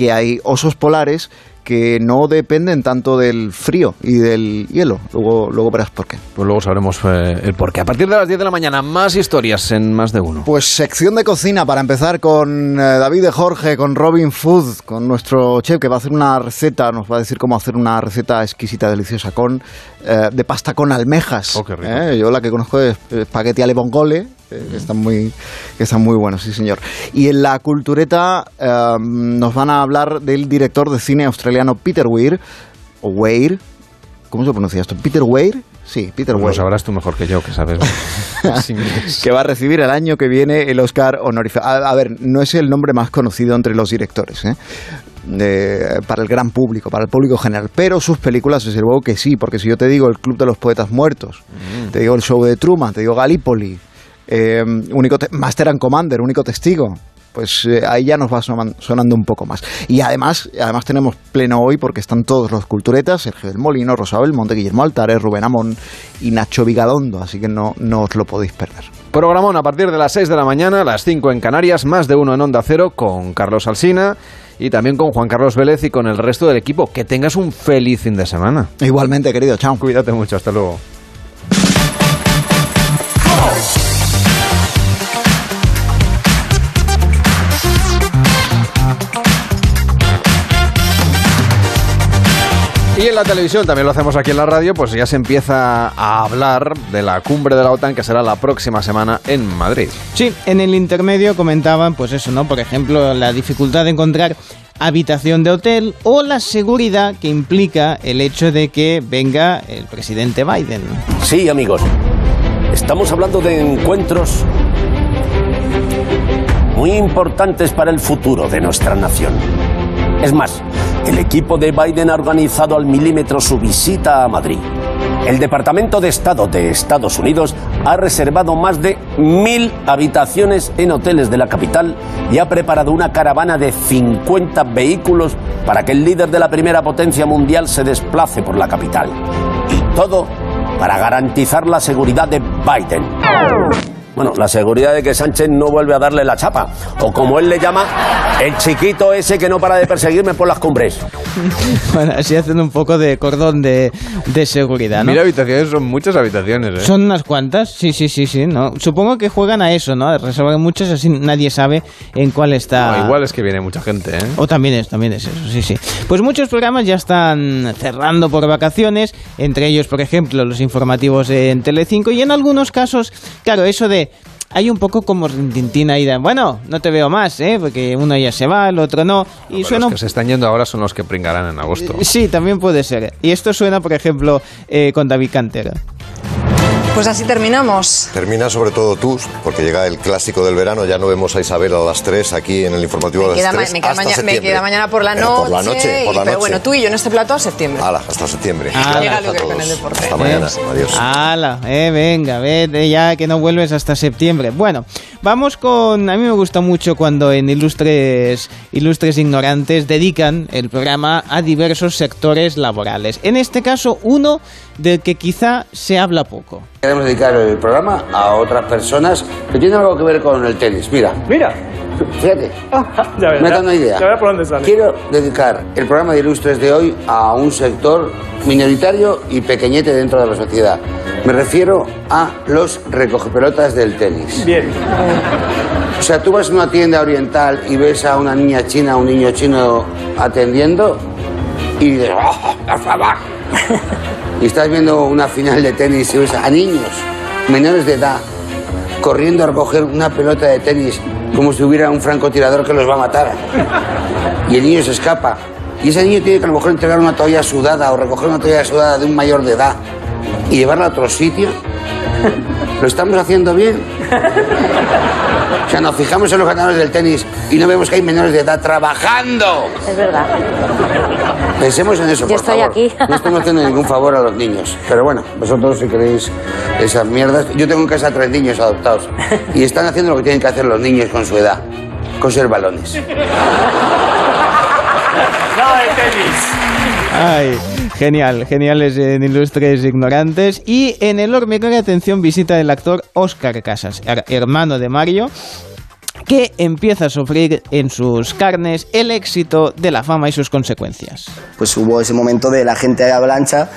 que hay osos polares que no dependen tanto del frío y del hielo. Luego, luego verás por qué. Pues luego sabremos eh, el por qué. A partir de las 10 de la mañana, más historias en más de uno. Pues sección de cocina para empezar con eh, David de Jorge, con Robin Food, con nuestro chef que va a hacer una receta, nos va a decir cómo hacer una receta exquisita, deliciosa, con eh, de pasta con almejas. Oh, qué rico. Eh, Yo la que conozco es espagueti alle vongole, eh, que están muy, que están muy buenos, sí señor. Y en la cultureta eh, nos van a hablar del director de cine australiano Peter Weir, o Weir, ¿cómo se pronuncia esto? Peter Weir, sí, Peter Lo Weir. sabrás tú mejor que yo, que sabes. que va a recibir el año que viene el Oscar honorífico. A, a ver, no es el nombre más conocido entre los directores, ¿eh? Para el gran público, para el público general. Pero sus películas, desde luego que sí, porque si yo te digo El Club de los Poetas Muertos, te digo El Show de Truman, te digo Gallipoli, eh, único te- Master and Commander, único testigo. Pues eh, ahí ya nos va sonan- sonando un poco más. Y además, además tenemos pleno hoy porque están todos los culturetas, Sergio del Molino, Rosa Belmonte, Guillermo Altares, Rubén Amón y Nacho Vigalondo, así que no, no os lo podéis perder. Programón a partir de las 6 de la mañana, las 5 en Canarias, más de uno en Onda Cero con Carlos Alsina y también con Juan Carlos Vélez y con el resto del equipo. Que tengas un feliz fin de semana. Igualmente, querido, chao. Cuídate mucho, hasta luego. Y en la televisión, también lo hacemos aquí en la radio, pues ya se empieza a hablar de la cumbre de la OTAN que será la próxima semana en Madrid. Sí, en el intermedio comentaban, pues eso, ¿no? Por ejemplo, la dificultad de encontrar habitación de hotel o la seguridad que implica el hecho de que venga el presidente Biden. Sí, amigos. Estamos hablando de encuentros muy importantes para el futuro de nuestra nación. Es más, el equipo de Biden ha organizado al milímetro su visita a Madrid. El Departamento de Estado de Estados Unidos ha reservado más de mil habitaciones en hoteles de la capital y ha preparado una caravana de 50 vehículos para que el líder de la primera potencia mundial se desplace por la capital. Y todo para garantizar la seguridad de Biden. Bueno, la seguridad de que Sánchez no vuelve a darle la chapa. O como él le llama, el chiquito ese que no para de perseguirme por las cumbres. Bueno, así hacen un poco de cordón de, de seguridad, ¿no? Mil habitaciones son muchas habitaciones, ¿eh? Son unas cuantas, sí, sí, sí, sí, ¿no? Supongo que juegan a eso, ¿no? A reservar muchas, así nadie sabe en cuál está. No, igual es que viene mucha gente, ¿eh? O también es, también es eso, sí, sí. Pues muchos programas ya están cerrando por vacaciones, entre ellos, por ejemplo, los informativos en Telecinco y en algunos casos, claro, eso de hay un poco como Tintín ahí de, bueno, no te veo más, ¿eh? Porque uno ya se va, el otro no. Y Pero suena Los que se están yendo ahora son los que pringarán en agosto. Sí, también puede ser. Y esto suena, por ejemplo, eh, con David Cantera. Pues así terminamos. Termina sobre todo tú, porque llega el clásico del verano, ya no vemos a Isabel a las 3 aquí en el informativo Me queda, las ma- 3 me queda hasta maña- me queda mañana por la noche. por la noche, por la y- pero bueno, tú y yo en este plato a septiembre. Hala, hasta septiembre. Ala. Llega Hasta Luque con todos. el deporte. Hasta mañana. ¿Eh? Adiós. Ala, eh, venga, vete ya que no vuelves hasta septiembre. Bueno, vamos con. A mí me gusta mucho cuando en Ilustres, Ilustres Ignorantes dedican el programa a diversos sectores laborales. En este caso, uno del que quizá se habla poco. Queremos dedicar el programa a otras personas que tienen algo que ver con el tenis. Mira, mira, fíjate, ves, me ya- da una idea. ya ves por dónde sale. Quiero dedicar el programa de Ilustres de hoy a un sector minoritario y pequeñete dentro de la sociedad. Me refiero a los recogepelotas del tenis. Bien. O sea, tú vas a una tienda oriental y ves a una niña china, un niño chino atendiendo y dices, ¡oh, por favor! y estás viendo una final de tenis y ves a niños menores de edad corriendo a recoger una pelota de tenis como si hubiera un francotirador que los va a matar. Y el niño se escapa. Y ese niño tiene que a lo mejor entregar una toalla sudada o recoger una toalla sudada de un mayor de edad y llevarla a otro sitio. ¿Lo estamos haciendo bien? O sea, nos fijamos en los ganadores del tenis y no vemos que hay menores de edad trabajando. Es verdad. Pensemos en eso, Yo por estoy favor. aquí. No estamos haciendo ningún favor a los niños. Pero bueno, vosotros si queréis esas mierdas... Yo tengo en casa tres niños adoptados y están haciendo lo que tienen que hacer los niños con su edad. Coser balones. Nada de tenis. Ay, genial, geniales en Ilustres Ignorantes. Y en el hormiguero, atención, visita el actor Oscar Casas, her- hermano de Mario, que empieza a sufrir en sus carnes el éxito de la fama y sus consecuencias. pues hubo ese momento de la gente de avalancha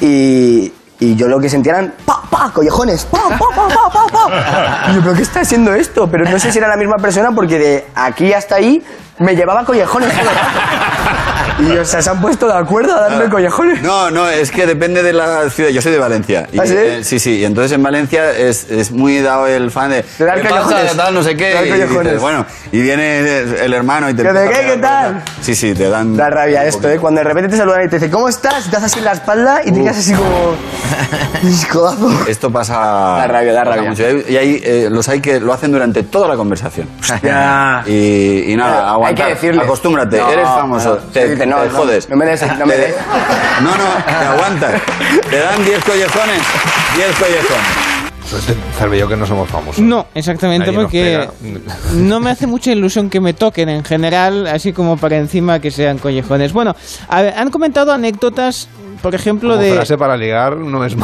y, y yo lo que sentía eran pa, pa, collejones, pa, pa, pa, pa, pa, yo, ¿pero qué está haciendo esto? Pero no sé si era la misma persona porque de aquí hasta ahí me llevaba collejones. Y o sea, se han puesto de acuerdo a darme collejones. No, no, es que depende de la ciudad. Yo soy de Valencia. Y, ¿Ah, sí? eh, sí, sí. Y entonces en Valencia es, es muy dado el fan de. Te dan ¿Qué pasa? Tal, no sé qué. Y, dices, bueno, y viene el hermano y te. ¿Qué qué? ¿Qué tal? Sí, sí, te dan. Da rabia esto, ¿eh? Cuando de repente te saludan y te dicen, ¿cómo estás? Y te haces así en la espalda y te quedas así como... Esto pasa. Da rabia, da rabia. mucho. Y hay eh, los hay que lo hacen durante toda la conversación. Ya. Y, y nada, Hay que decirles. Acostúmbrate, No, eres famoso. no. Te, Dice, no, te no, jodes. no me des- no me des. No, no, te aguantas. Te dan 10 collejones. 10 collejones. Suerte, Cervello, que no somos famosos. No, exactamente, Nadie porque no me hace mucha ilusión que me toquen en general, así como para encima que sean collejones. Bueno, a ver, han comentado anécdotas, por ejemplo, Como de... frase para ligar no es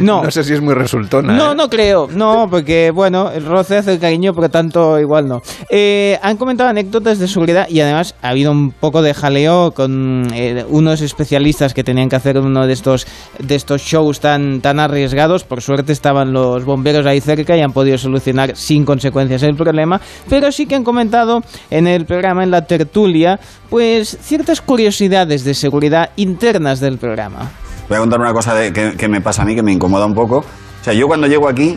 No. no sé si es muy resultona. No, ¿eh? no creo, no, porque bueno, el roce hace el cariño, por tanto, igual no. Eh, han comentado anécdotas de seguridad y además ha habido un poco de jaleo con eh, unos especialistas que tenían que hacer uno de estos de estos shows tan tan arriesgados. Por suerte estaban los bomberos ahí cerca y han podido solucionar sin consecuencias el problema. Pero sí que han comentado en el programa, en la tertulia, pues ciertas curiosidades de seguridad internas del programa. Voy a contar una cosa de- que, que me pasa a mí, que me incomoda un poco. O sea, yo cuando llego aquí,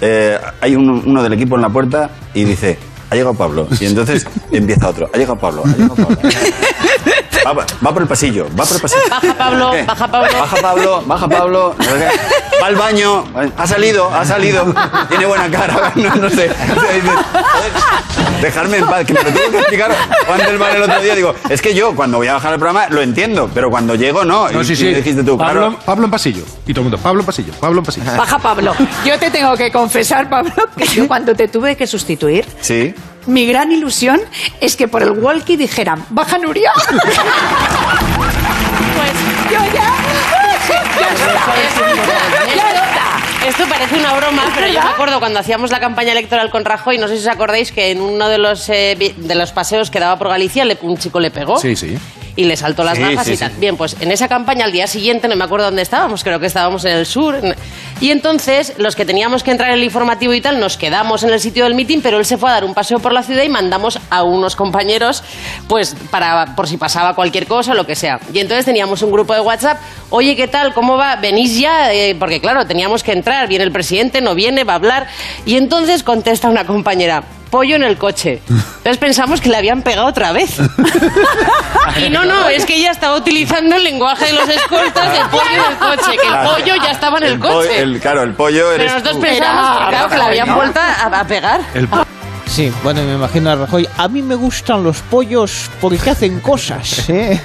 eh, hay uno, uno del equipo en la puerta y dice, ha llegado Pablo. Y entonces empieza otro, ha llegado Pablo, ha llegado Pablo. Va, va por el pasillo, va por el pasillo. Baja Pablo, ¿Qué? baja Pablo. Baja Pablo, baja Pablo. Va al baño, ha salido, ha salido. Tiene buena cara, no, no sé. O sea, dices, "Joder, Dejarme en paz, que me lo tengo que explicar Juan del Val el otro día. Digo, es que yo cuando voy a bajar el programa lo entiendo, pero cuando llego no. No, Y- sí, y sí. dijiste tú, Pablo, claro. Pablo en pasillo. Y todo el mundo, Pablo en pasillo, Pablo en pasillo. Baja Pablo. Yo te tengo que confesar, Pablo, que yo cuando te tuve que sustituir, Sí. Mi gran ilusión es que por el walkie dijeran, baja Nuria. pues yo ya... ya está. Ya está. Esto parece una broma, pero yo me acuerdo cuando hacíamos la campaña electoral con Rajoy, no sé si os acordáis que en uno de los, eh, de los paseos que daba por Galicia le- un chico le pegó. Sí, sí. Y le saltó las Sí, sí, y tal. sí. Bien, pues en esa campaña al día siguiente, no me acuerdo dónde estábamos, creo que estábamos en el sur. Y entonces los que teníamos que entrar en el informativo y tal, nos quedamos en el sitio del meeting, pero él se fue a dar un paseo por la ciudad y mandamos a unos compañeros, pues para por si pasaba cualquier cosa o lo que sea. Y entonces teníamos un grupo de WhatsApp, oye, ¿qué tal? ¿Cómo va? ¿Venís ya? Eh, porque claro, teníamos que entrar, viene el presidente, no viene, va a hablar. Y entonces contesta una compañera, pollo en el coche. Entonces pensamos que le habían pegado otra vez. Y no, no, es que ella estaba utilizando el lenguaje de los escoltas de pollo en el coche, que el pollo ya estaba en el po- coche. el- claro, el pollo Pero eres nosotros tú. pensamos que, claro, que le habían vuelto a, a pegar. Sí, bueno, me imagino a Rajoy. A mí me gustan los pollos porque hacen cosas. ¿eh?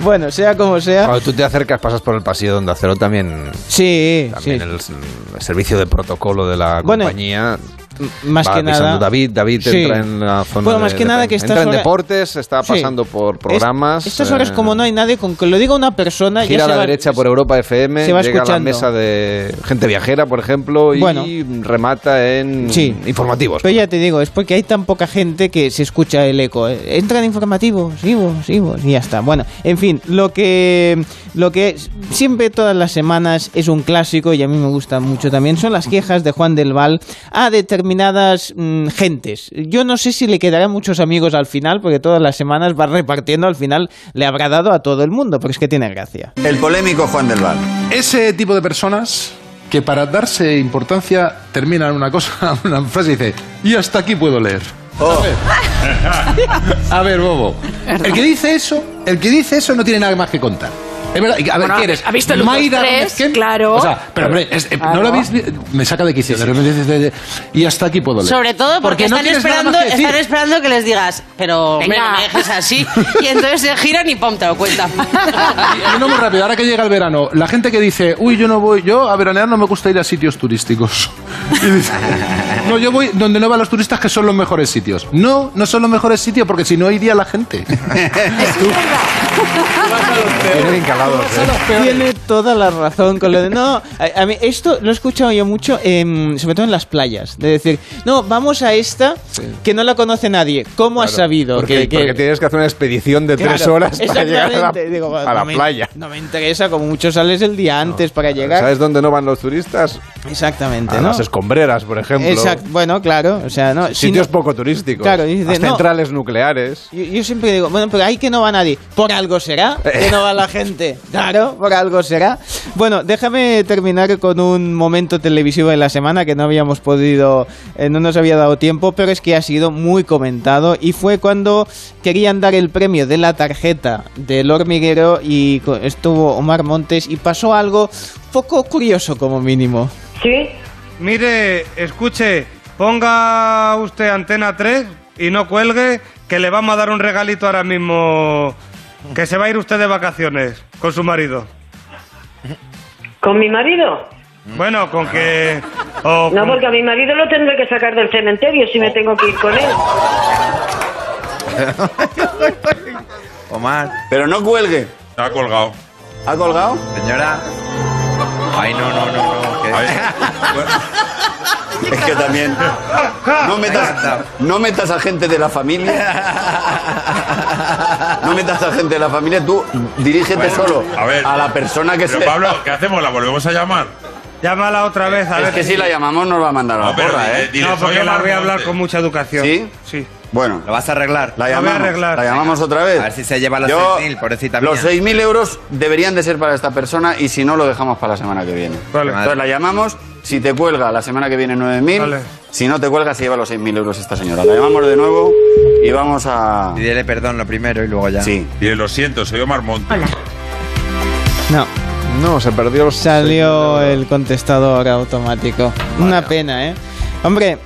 bueno, sea como sea. Cuando tú te acercas, pasas por el pasillo de Onda Cero, también, Sí, también sí. el, el servicio de protocolo de la Bueno, compañía. Más va que nada- David, David Sí. entra en la zona Bueno, de- más que de- nada que entra estas en deportes, está Sí. pasando por Es- programas. estas horas, eh, como no hay nadie, con que lo diga una persona. ya Gira a la va- derecha por Europa FM, se va llega a la escuchando. mesa de gente viajera, por ejemplo, y Bueno. remata en Sí. informativos. Pero ya te digo, es porque hay tan poca gente que se escucha el eco. Eh, Entran informativos, vivos, vivos, y ya está. Bueno, en fin, lo que, lo que siempre todas las semanas es un clásico y a mí me gusta mucho también son las quejas de Juan del Val a determinadas mm, gentes. Yo no sé si le quedarán muchos amigos al final, porque todas las semanas va repartiendo, al final le habrá dado a todo el mundo, porque es que tiene gracia. El polémico Juan del Val. Ese tipo de personas que para darse importancia terminan una cosa, una frase y dice, y hasta aquí puedo leer. A ver. A ver, Bobo. El que dice eso, el que dice eso no tiene nada más que contar. Es verdad. A ver, Bueno, ¿qué eres? ¿ha visto el dos, tres? Claro. O sea, pero hombre, es- eh, Claro. no lo habéis Me saca de quicio. De repente dices, de- de- y hasta aquí puedo leer. Sobre todo porque, no están, esperando, que están esperando que les digas, pero Venga. no me dejes así. Y entonces se giran y pum, te lo cuentan. Y uno muy rápido, ahora que llega el verano, la gente que dice, uy, yo no voy, yo a veranear no me gusta ir a sitios turísticos. Y dice, no, yo voy donde no van los turistas, que son los mejores sitios. No, no son los mejores sitios, porque si no iría la gente. Tiene ¿eh? Tiene toda la razón con lo de no. A, a mí esto lo he escuchado yo mucho, sobre todo en las playas, de decir, no, vamos a esta que no la conoce nadie. ¿Cómo has sabido Porque, que, que- porque tienes que hacer una expedición de tres horas para llegar a la, exactamente. Digo, a la no me- playa. No me interesa, como mucho sales el día antes para llegar. ¿Sabes dónde no van los turistas? Exactamente, A ¿no? las escombreras, por ejemplo. Exacto, bueno, claro, o sea, no, Sitios poco turísticos. Claro, dice, Las no. centrales nucleares. Yo, yo siempre digo, bueno, pero ahí que no va nadie. Por algo será que no va la gente. Claro, por algo será. Bueno, déjame terminar con un momento televisivo de la semana que no habíamos podido, eh, no nos había dado tiempo, pero es que ha sido muy comentado y fue cuando querían dar el premio de la tarjeta del hormiguero y estuvo Omar Montes y pasó algo poco curioso como mínimo. Sí. Mire, escuche, ponga usted antena 3 y no cuelgue, que le vamos a dar un regalito ahora mismo. Que se va a ir usted de vacaciones con su marido. ¿Con mi marido? Bueno, con que. o No, con- porque a mi marido lo tendré que sacar del cementerio si me tengo que ir con él. Omar. Pero no cuelgue. Ha colgado. ¿Ha colgado? Señora. Ay, no, no, no, no. Es que también. No metas, no metas a gente de la familia. No metas a gente de la familia. Tú dirígete Bueno, solo a ver. la persona que Pero se. Pablo, ¿qué hacemos? ¿La volvemos a llamar? Llámala otra vez, a es ver. que si la llamamos nos va a mandar a la No, pero porra, ¿eh? dile, No, porque la voy a hablar con mucha educación. ¿Sí? Sí. Bueno. ¿Lo vas a arreglar? La La voy a llamamos, arreglar. la llamamos otra vez. A ver si se lleva los Yo- 6.000, pobrecita Los mía. 6.000 euros deberían de ser para esta persona y si no, lo dejamos para la semana que viene. Vale. Entonces la llamamos, si te cuelga la semana que viene 9.000, Vale. si no te cuelga se lleva los 6.000 euros esta señora. La llamamos de nuevo y vamos a... Pídele perdón lo primero y luego ya. Sí. Y lo siento, soy Omar Montes. No, No, se perdió. los Salió el contestador automático. Una pena, ¿eh? Hombre,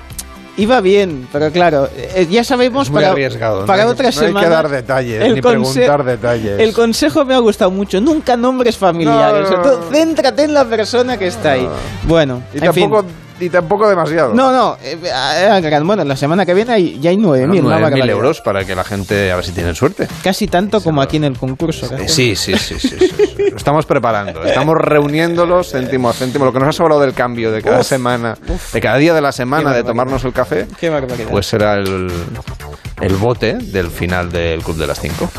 iba bien, pero claro, eh, ya sabemos para, para no hay- otra no hay semana. que dar detalles, el ni preguntar detalles. El consejo me ha gustado mucho. Nunca nombres familiares. No. Todo, céntrate en la persona que está ahí. Bueno, Y en fin. Y tampoco demasiado. No, no, eh, eh, bueno, la semana que viene hay- ya hay 9.000, Bueno, una 9.000 barbaridad. euros para que la gente a ver si tienen suerte. Casi tanto como aquí en el concurso. Sí, sí, sí, sí, sí, sí. Lo estamos preparando. Estamos reuniéndolos céntimo a céntimo. Lo que nos ha sobrado del cambio de cada Uf, semana, de cada día de la semana de tomarnos el café, Qué pues será el, el bote del final del Club de las 5.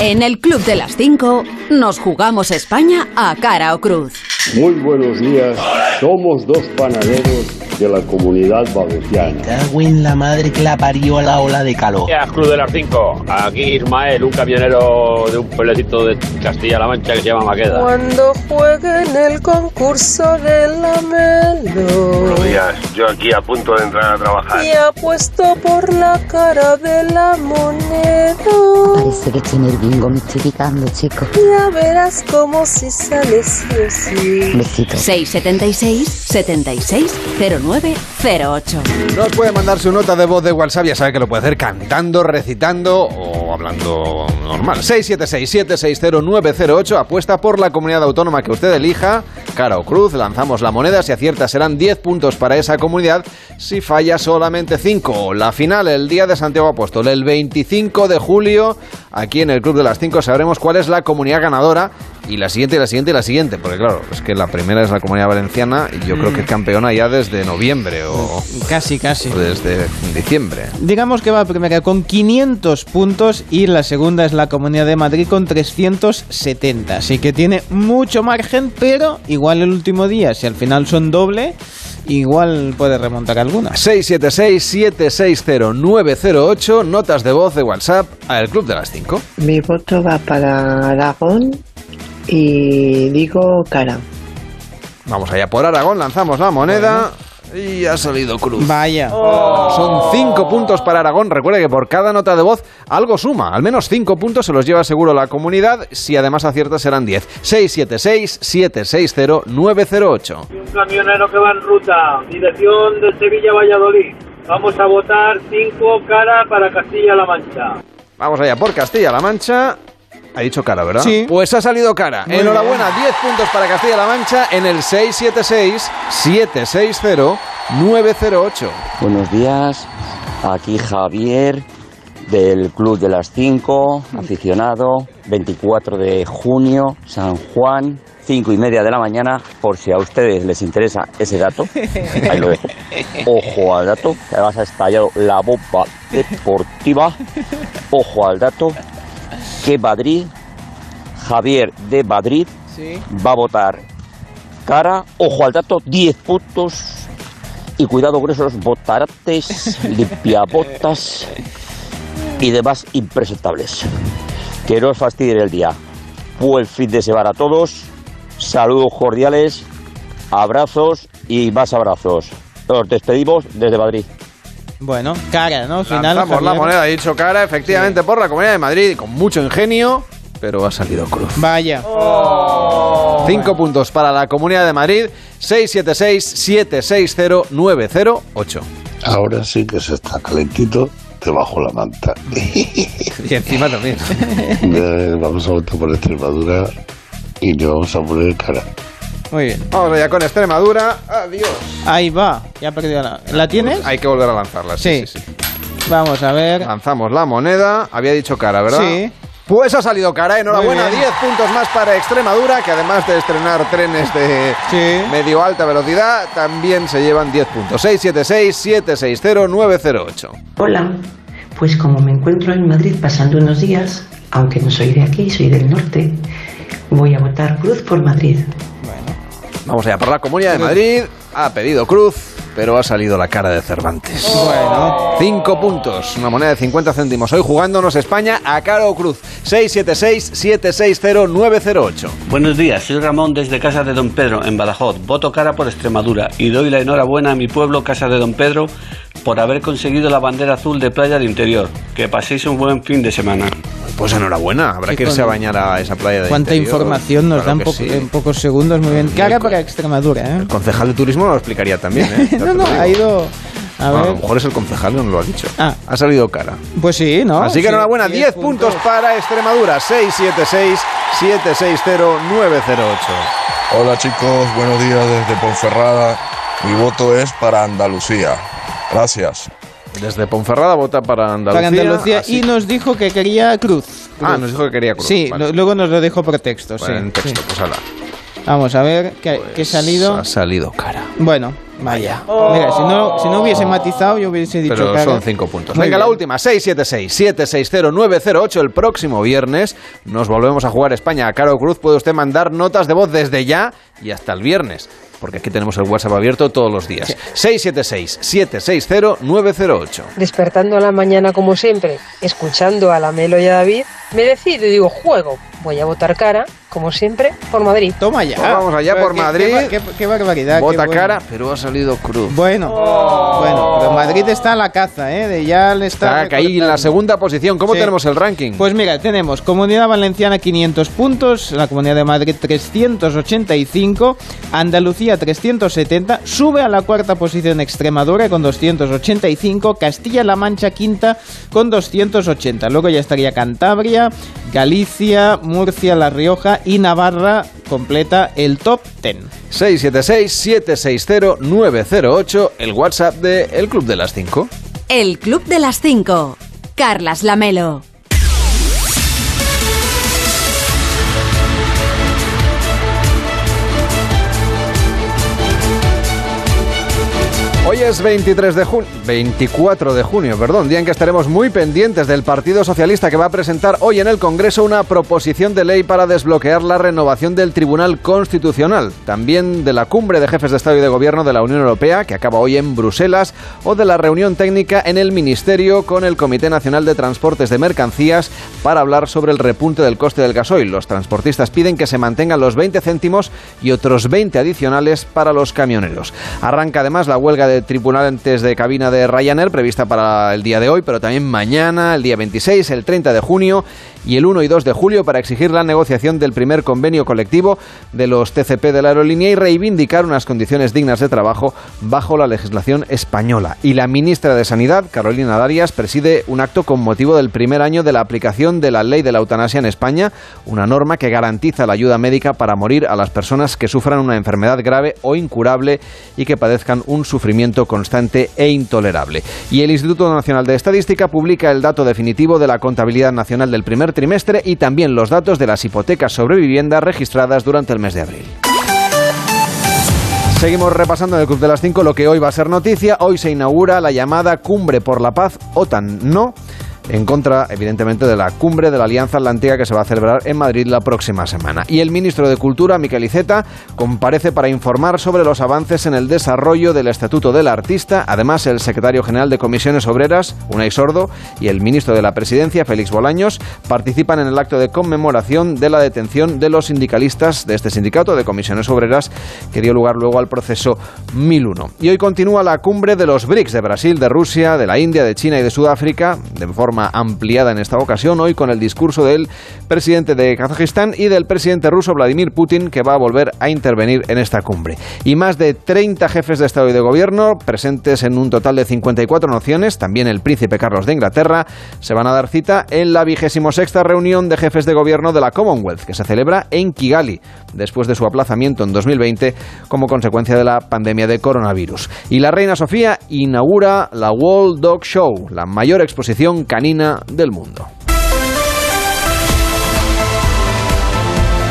En el Club de las 5 nos jugamos España a cara o cruz. Muy buenos días. Somos dos panaderos de la comunidad valenciana. Cago en la madre que la parió a la ola de calor. Días, Club de las 5. Aquí Ismael, un camionero de un pueblecito de Castilla-La Mancha que se llama Maqueda. Cuando juegue en el concurso de la Melo Buenos días, yo aquí a punto de entrar a trabajar. y apuesto por la cara de la moneda. Parece que en el estoy picando, chicos. Ya verás cómo si sale sí o sí. Besitos. 676 76 09 08. Nos puede mandar su nota de voz de WhatsApp, ya sabe que lo puede hacer cantando, recitando o hablando normal. 676-760-908, apuesta por la comunidad autónoma que usted elija, cara o cruz, lanzamos la moneda, si acierta serán 10 puntos para esa comunidad, si falla solamente 5. La final el día de Santiago Apóstol, el 25 de julio, aquí en el Club de las 5 sabremos cuál es la comunidad ganadora y la siguiente y la siguiente y la siguiente, porque claro, es que la primera es la comunidad valenciana y yo creo que es campeona ya desde noviembre o... Casi, casi. o desde diciembre. Digamos que va primera con 500 puntos y la segunda es la Comunidad de Madrid con 370. Así que tiene mucho margen, pero igual el último día, si al final son doble, igual puede remontar alguna. 676-760-908, notas de voz de WhatsApp al Club de las 5. Mi voto va para Aragón y digo cara. Vamos allá por Aragón, lanzamos la moneda y ha salido cruz. Vaya. Son 5 puntos para Aragón. Recuerde que por cada nota de voz algo suma. Al menos 5 puntos se los lleva seguro la comunidad. Si además acierta serán 10. 676-760-908. Un camionero que va en ruta, dirección de Sevilla-Valladolid. Vamos a votar cinco cara para Castilla-La Mancha. Vamos allá por Castilla-La Mancha. Ha dicho cara, ¿verdad? Sí. Pues ha salido cara. Muy Enhorabuena, 10 puntos para Castilla-La Mancha en el 676-760-908. Buenos días, aquí Javier del Club de las 5, aficionado, 24 de junio, San Juan, 5 y media de la mañana, por si a ustedes les interesa ese dato, ahí lo dejo. Ojo al dato, que además ha estallado la bomba deportiva, ojo al dato, que Madrid, Javier de Madrid, va a votar cara, ojo al dato, 10 puntos y cuidado con esos botarantes, limpiabotas y demás impresentables. Que no os fastidien el día. Buen fin de semana a todos. Saludos cordiales, abrazos y más abrazos. Nos despedimos desde Madrid. Bueno, cara, ¿no? Al Final, Lanzamos la moneda, ha dicho cara, efectivamente, por la Comunidad de Madrid, con mucho ingenio, pero ha salido cruz. Vaya. Cinco puntos para la Comunidad de Madrid, 676-760-908. Ahora sí que se está calentito debajo la manta. Y encima también. Vamos a votar por Extremadura y le vamos a poner cara. Muy bien. Vamos allá con Extremadura. Adiós. Ahí va. Ya ha perdido la. ¿La tienes? Hay que volver a lanzarla, sí, Sí. sí, sí. Vamos a ver. Lanzamos la moneda. Había dicho cara, ¿verdad? Sí. Pues ha salido cara, enhorabuena, Muy bien. 10 puntos más para Extremadura, que además de estrenar trenes de medio alta velocidad, también se llevan 10 puntos. 676-760-908. Hola, pues como me encuentro en Madrid pasando unos días, aunque no soy de aquí, soy del norte, voy a votar Cruz por Madrid. Vamos allá por la Comunidad de Madrid. Ha pedido cruz, pero ha salido la cara de Cervantes. Bueno. 5 puntos, una moneda de 50 céntimos. Hoy jugándonos España a cara o cruz. 676-760-908. Buenos días, soy Ramón desde Casa de Don Pedro, en Badajoz. Voto cara por Extremadura y doy la enhorabuena a mi pueblo, Casa de Don Pedro, por haber conseguido la bandera azul de playa de interior. Que paséis un buen fin de semana. Pues enhorabuena, habrá Sí, que irse a bañar a esa playa de Cuánta interior. información nos Claro dan que po- sí. en pocos segundos. Muy bien. Cara para Extremadura, ¿eh? El concejal de turismo lo explicaría también, ¿eh? No, no, ha ido, A Bueno, a ver. lo mejor es el concejal, no lo ha dicho. Ah. Ha salido cara. Pues sí, ¿no? Así que Sí, enhorabuena, 10 puntos para Extremadura, 676-760-908. Hola chicos, buenos días desde Ponferrada. Mi voto es para Andalucía. Gracias. Desde Ponferrada vota para Andalucía. Para Andalucía así- y nos dijo que quería cruz. Ah, nos dijo que quería cruz. Sí, vale. lo- luego nos lo dejó por texto. Bueno, sí, en texto, sí. pues ala. Vamos a ver qué, qué ha salido. Ha salido cara. Bueno, vaya. Mira, si no, si no hubiese matizado, yo hubiese dicho Pero cara. son 5 puntos. Muy Venga, la bien. última, 676-760-908. El próximo viernes nos volvemos a jugar España a Caro Cruz. Puede usted mandar notas de voz desde ya y hasta el viernes. Porque aquí tenemos el WhatsApp abierto todos los días. 676-760-908. Despertando a la mañana como siempre, escuchando a la Melo y a David, me decido y digo, juego. Voy a votar cara, como siempre, por Madrid. Toma ya. Pues vamos allá por Qué- Madrid. Qué, qué- qué barbaridad. qué Vota bueno. cara, pero ha salido cruz. Bueno, bueno, pero Madrid está a la caza, ¿eh? De ya le está. Está ahí en la segunda posición. ¿Cómo Sí. tenemos el ranking? Pues mira, tenemos Comunidad Valenciana 500 puntos, la Comunidad de Madrid 385, Andalucía 370, sube a la cuarta posición Extremadura con 285, Castilla-La Mancha quinta con 280. Luego ya estaría Cantabria, Galicia, Murcia, La Rioja y Navarra completa el top 10. 676-760-908, el WhatsApp de El Club de las 5. El Club de las 5. Carlas Lamelo. Hoy es 23 de junio, 24 de junio, perdón, día en que estaremos muy pendientes del Partido Socialista que va a presentar hoy en el Congreso una proposición de ley para desbloquear la renovación del Tribunal Constitucional, también de la cumbre de jefes de Estado y de Gobierno de la Unión Europea que acaba hoy en Bruselas o de la reunión técnica en el Ministerio con el Comité Nacional de Transportes de Mercancías para hablar sobre el repunte del coste del gasoil. Los transportistas piden que se mantengan los 20 céntimos y otros 20 adicionales para los camioneros. Arranca además la huelga de tripulantes de cabina de Ryanair prevista para el día de hoy, pero también mañana, el día 26, el 30 de junio y el 1 y 2 de julio para exigir la negociación del primer convenio colectivo de los TCP de la aerolínea y reivindicar unas condiciones dignas de trabajo bajo la legislación española. Y la ministra de Sanidad, Carolina Darias, preside un acto con motivo del primer año de la aplicación de la ley de la eutanasia en España, una norma que garantiza la ayuda médica para morir a las personas que sufran una enfermedad grave o incurable y que padezcan un sufrimiento constante e intolerable. Y el Instituto Nacional de Estadística publica el dato definitivo de la contabilidad nacional del primer trimestre y también los datos de las hipotecas sobre vivienda registradas durante el mes de abril. Seguimos repasando en el Club de las 5 lo que hoy va a ser noticia. Hoy se inaugura la llamada Cumbre por la Paz OTAN No en contra, evidentemente, de la cumbre de la Alianza Atlántica que se va a celebrar en Madrid la próxima semana. Y el ministro de Cultura, Miquel Iceta, comparece para informar sobre los avances en el desarrollo del Estatuto del Artista. Además, el secretario general de Comisiones Obreras, Unai Sordo, y el ministro de la Presidencia, Félix Bolaños, participan en el acto de conmemoración de la detención de los sindicalistas de este sindicato de Comisiones Obreras que dio lugar luego al proceso 1001. Y hoy continúa la cumbre de los BRICS de Brasil, de Rusia, de la India, de China y de Sudáfrica, de forma ampliada en esta ocasión, hoy con el discurso del presidente de Kazajistán y del presidente ruso Vladimir Putin, que va a volver a intervenir en esta cumbre. Y más de 30 jefes de Estado y de Gobierno, presentes en un total de 54 naciones, también el príncipe Carlos de Inglaterra, se van a dar cita en la vigésimo sexta reunión de jefes de gobierno de la Commonwealth, que se celebra en Kigali, después de su aplazamiento en 2020 como consecuencia de la pandemia de coronavirus. Y la reina Sofía inaugura la World Dog Show, la mayor exposición canina del mundo.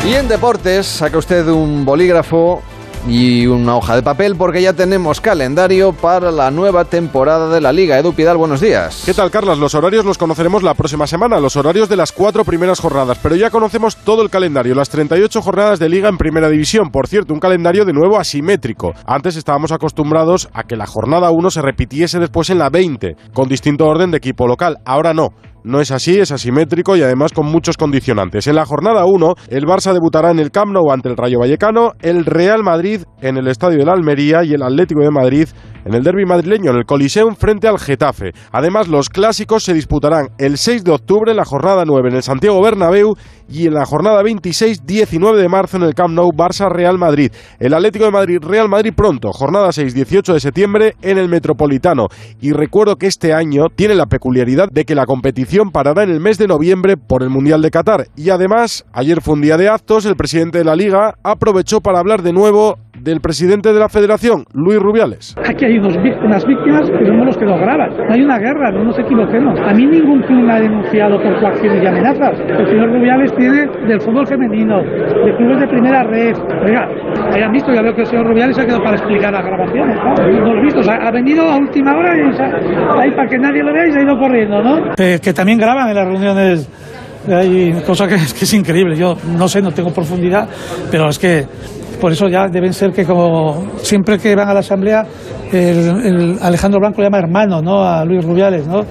Y en deportes, saca usted un bolígrafo y una hoja de papel porque ya tenemos calendario para la nueva temporada de la Liga. Edu Pidal, buenos días. ¿Qué tal, Carlas? Los horarios los conoceremos la próxima semana, los horarios de las cuatro primeras jornadas, pero ya conocemos todo el calendario, las 38 jornadas de Liga en Primera División. Por cierto, un calendario de nuevo asimétrico. Antes estábamos acostumbrados a que la jornada 1 se repitiese después en la 20, con distinto orden de equipo local. Ahora no. No es así, es asimétrico y además con muchos condicionantes. En la jornada 1, el Barça debutará en el Camp Nou ante el Rayo Vallecano, el Real Madrid en el Estadio de la Almería y el Atlético de Madrid en el derby madrileño en el Coliseum frente al Getafe. Además, los clásicos se disputarán el 6 de octubre en la jornada 9 en el Santiago Bernabéu y en la jornada 26-19 de marzo en el Camp Nou Barça-Real Madrid. El Atlético de Madrid-Real Madrid pronto, jornada 6-18 de septiembre en el Metropolitano. Y recuerdo que este año tiene la peculiaridad de que la competición parará en el mes de noviembre por el Mundial de Qatar. Y además, ayer fue un día de actos, el presidente de la Liga aprovechó para hablar de nuevo del presidente de la Federación, Luis Rubiales. Aquí hay unos, unas víctimas que somos los que lo graban. No hay una guerra, no nos equivoquemos. A mí ningún club me ha denunciado por coacciones y amenazas. El señor Rubiales tiene del fútbol femenino, de clubes de primera red. Oiga, hayan visto, ya veo que el señor Rubiales ha quedado para explicar las grabaciones. ¿no? No lo he visto, o sea, ha venido a última hora y ahí para que nadie lo vea y se ha ido corriendo, ¿no? que también graban en las reuniones. Hay cosa que, que es increíble. Yo no sé, no tengo profundidad, pero es que por eso ya deben ser que como siempre que van a la asamblea el, el Alejandro Blanco le llama hermano ¿no? a Luis Rubiales ¿no?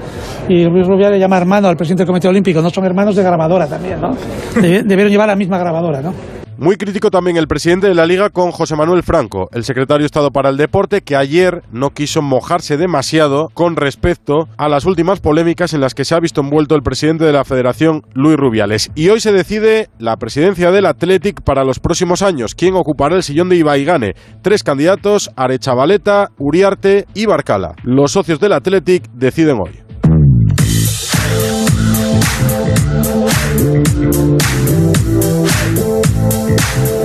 y Luis Rubiales llama hermano al presidente del Comité Olímpico no son hermanos de grabadora también ¿no? Debieron llevar la misma grabadora ¿no? Muy crítico también el presidente de la Liga con José Manuel Franco, el secretario de Estado para el Deporte, que ayer no quiso mojarse demasiado con respecto a las últimas polémicas en las que se ha visto envuelto el presidente de la Federación, Luis Rubiales. Y hoy se decide la presidencia del Athletic para los próximos años. ¿Quién ocupará el sillón de Ibaigane? Tres candidatos, Arechavaleta, Uriarte y Barcala. Los socios del Athletic deciden hoy. Thank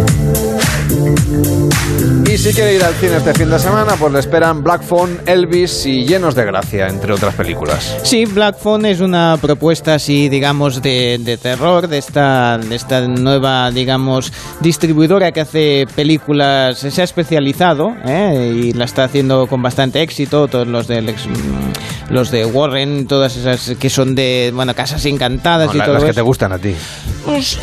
Y si quiere ir al cine este fin de semana, pues le esperan Black Phone, Elvis y Llenos de Gracia, entre otras películas. Sí, Black Phone es una propuesta así, digamos, de, de terror, de esta, de esta nueva, digamos, distribuidora que hace películas, se ha especializado ¿eh? y la está haciendo con bastante éxito, todos los de, los de Warren, todas esas que son de, bueno, casas encantadas No, y la- todo las que te gustan a ti. Pues,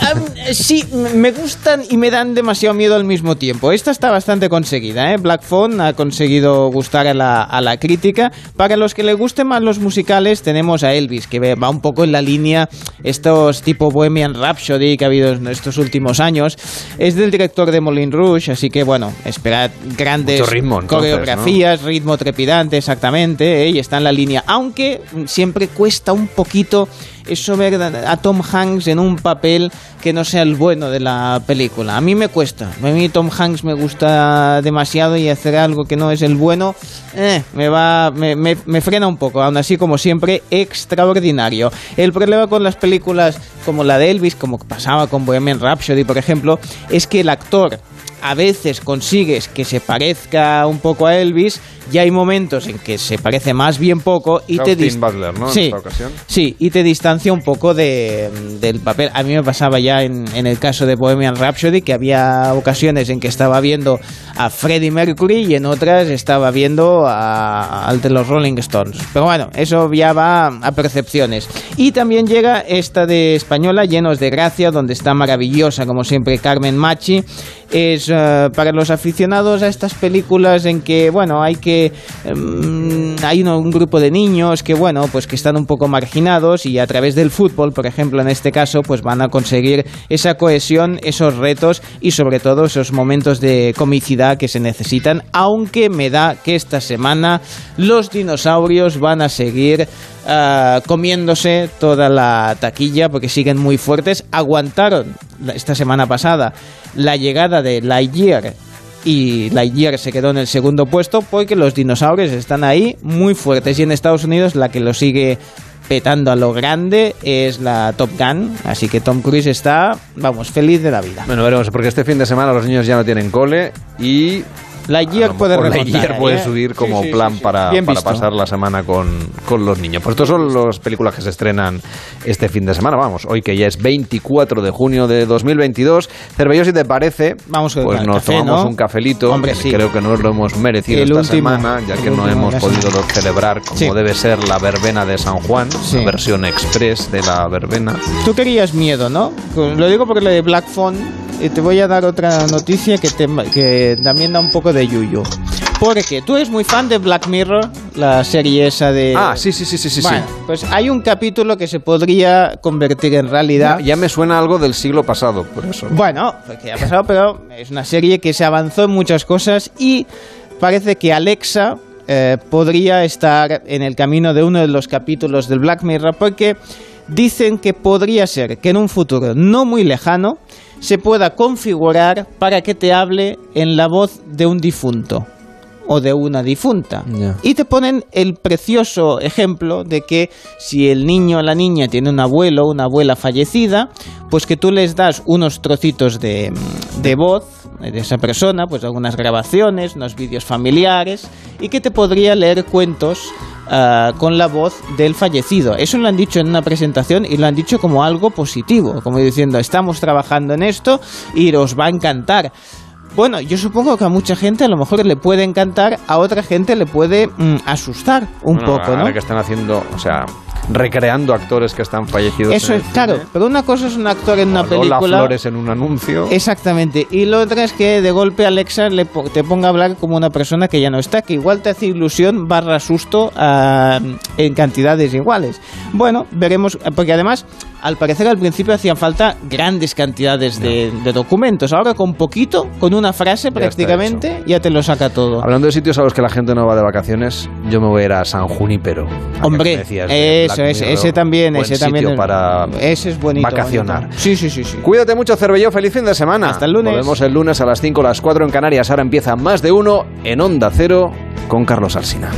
sí, me gustan y me dan demasiado miedo al mismo tiempo. Esta está bastante conseguida, ¿eh? Black Phone ha conseguido gustar a la, a la crítica. Para los que les gusten más los musicales, tenemos a Elvis, que va un poco en la línea estos tipo Bohemian Rhapsody que ha habido en estos últimos años. Es del director de Moulin Rouge, así que bueno, esperad grandes Mucho ritmo, entonces, coreografías, ritmo trepidante, exactamente, ¿eh? y está en la línea. Aunque siempre cuesta un poquito eso ver a Tom Hanks en un papel que no sea el bueno de la película. A mí me cuesta. A mí Tom Hanks me gusta demasiado y hacer algo que no es el bueno eh, me va me, me- me frena un poco. Aún así, como siempre, extraordinario. El problema con las películas como la de Elvis, como pasaba con Bohemian Rhapsody, por ejemplo, es que el actor a veces consigues que se parezca un poco a Elvis y hay momentos en que se parece más bien poco y te Austin dis- Butler, ¿no? En Sí, esta ocasión. Sí, y te distancia un poco de, del papel. A mí me pasaba ya en, en el caso de Bohemian Rhapsody que había ocasiones en que estaba viendo a Freddie Mercury y en otras estaba viendo a- al de los Rolling Stones. Pero bueno, eso ya va a percepciones. Y también llega esta de española, Llenos de Gracia, donde está maravillosa, como siempre, Carmen Machi. Es eh, para los aficionados a estas películas en que, bueno, hay que. em, hay un grupo de niños que, bueno, pues que están un poco marginados y a través del fútbol, por ejemplo, en este caso, pues van a conseguir esa cohesión, esos retos y sobre todo esos momentos de comicidad que se necesitan, aunque me da que esta semana los dinosaurios van a seguir ah, comiéndose toda la taquilla porque siguen muy fuertes. Aguantaron esta semana pasada la llegada de Lightyear y Lightyear se quedó en el segundo puesto porque los dinosaurios están ahí muy fuertes y en Estados Unidos la que lo sigue petando a lo grande es la Top Gun, así que Tom Cruise está, vamos, feliz de la vida. Bueno, veremos, porque este fin de semana los niños ya no tienen cole y... Lightyear puede remontar, Lightyear puede subir como Sí, sí, plan sí, sí. Para, para pasar la semana con, con los niños. Pues estos son las películas que se estrenan este fin de semana. Vamos, hoy que ya es 24 de junio de 2022. Cervello, si te parece, Vamos pues nos café, tomamos ¿no? un cafelito. Hombre, sí. Creo que nos lo hemos merecido El esta último, semana, ya que no último hemos de la podido celebrar como Sí. debe ser la verbena de San Juan, Sí. la versión express de la verbena. Tú querías miedo, ¿no? Lo digo porque lo de Black Phone y te voy a dar otra noticia que, te- que también da un poco de yuyu. Porque tú eres muy fan de Black Mirror, la serie esa de... Ah, sí, sí, sí, sí, sí. Bueno, pues hay un capítulo que se podría convertir en realidad. Ya, ya me suena algo del siglo pasado, por eso. Bueno, pues que ha pasado, pero es una serie que se avanzó en muchas cosas y parece que Alexa eh, podría estar en el camino de uno de los capítulos del Black Mirror porque dicen que podría ser que en un futuro no muy lejano se pueda configurar para que te hable en la voz de un difunto o de una difunta. Y te ponen el precioso ejemplo de que si el niño o la niña tiene un abuelo o una abuela fallecida, pues que tú les das unos trocitos de, de voz de esa persona, pues algunas grabaciones, unos vídeos familiares, y que te podría leer cuentos ah, con la voz del fallecido. Eso lo han dicho en una presentación y lo han dicho como algo positivo, como diciendo, estamos trabajando en esto y os va a encantar. Bueno, yo supongo que a mucha gente a lo mejor le puede encantar, a otra gente le puede mm, asustar un Bueno, poco, ¿no? Ahora que están haciendo, o sea, recreando actores que están fallecidos. Eso en es, claro, cine. pero una cosa es un actor en una Lola película. Flores en un anuncio. Exactamente. Y lo otro es que de golpe Alexa le po- te ponga a hablar como una persona que ya no está, que igual te hace ilusión barra susto ah, en cantidades iguales. Bueno, veremos, porque además, al parecer al principio hacían falta grandes cantidades de, de documentos. Ahora con poquito, con una frase está prácticamente, ya te lo saca todo. Hablando de sitios a los que la gente no va de vacaciones, yo me voy a ir a San que Hombre, decías eso, ese, ese también, ese también. para ese es bonito. vacacionar. bonito. Sí, sí, sí, sí. Cuídate mucho, Cervelló. Feliz fin de semana. Hasta el lunes. Volvemos el lunes a las 5, las 4 en Canarias. Ahora empieza más de uno en Onda Cero con Carlos Alsina.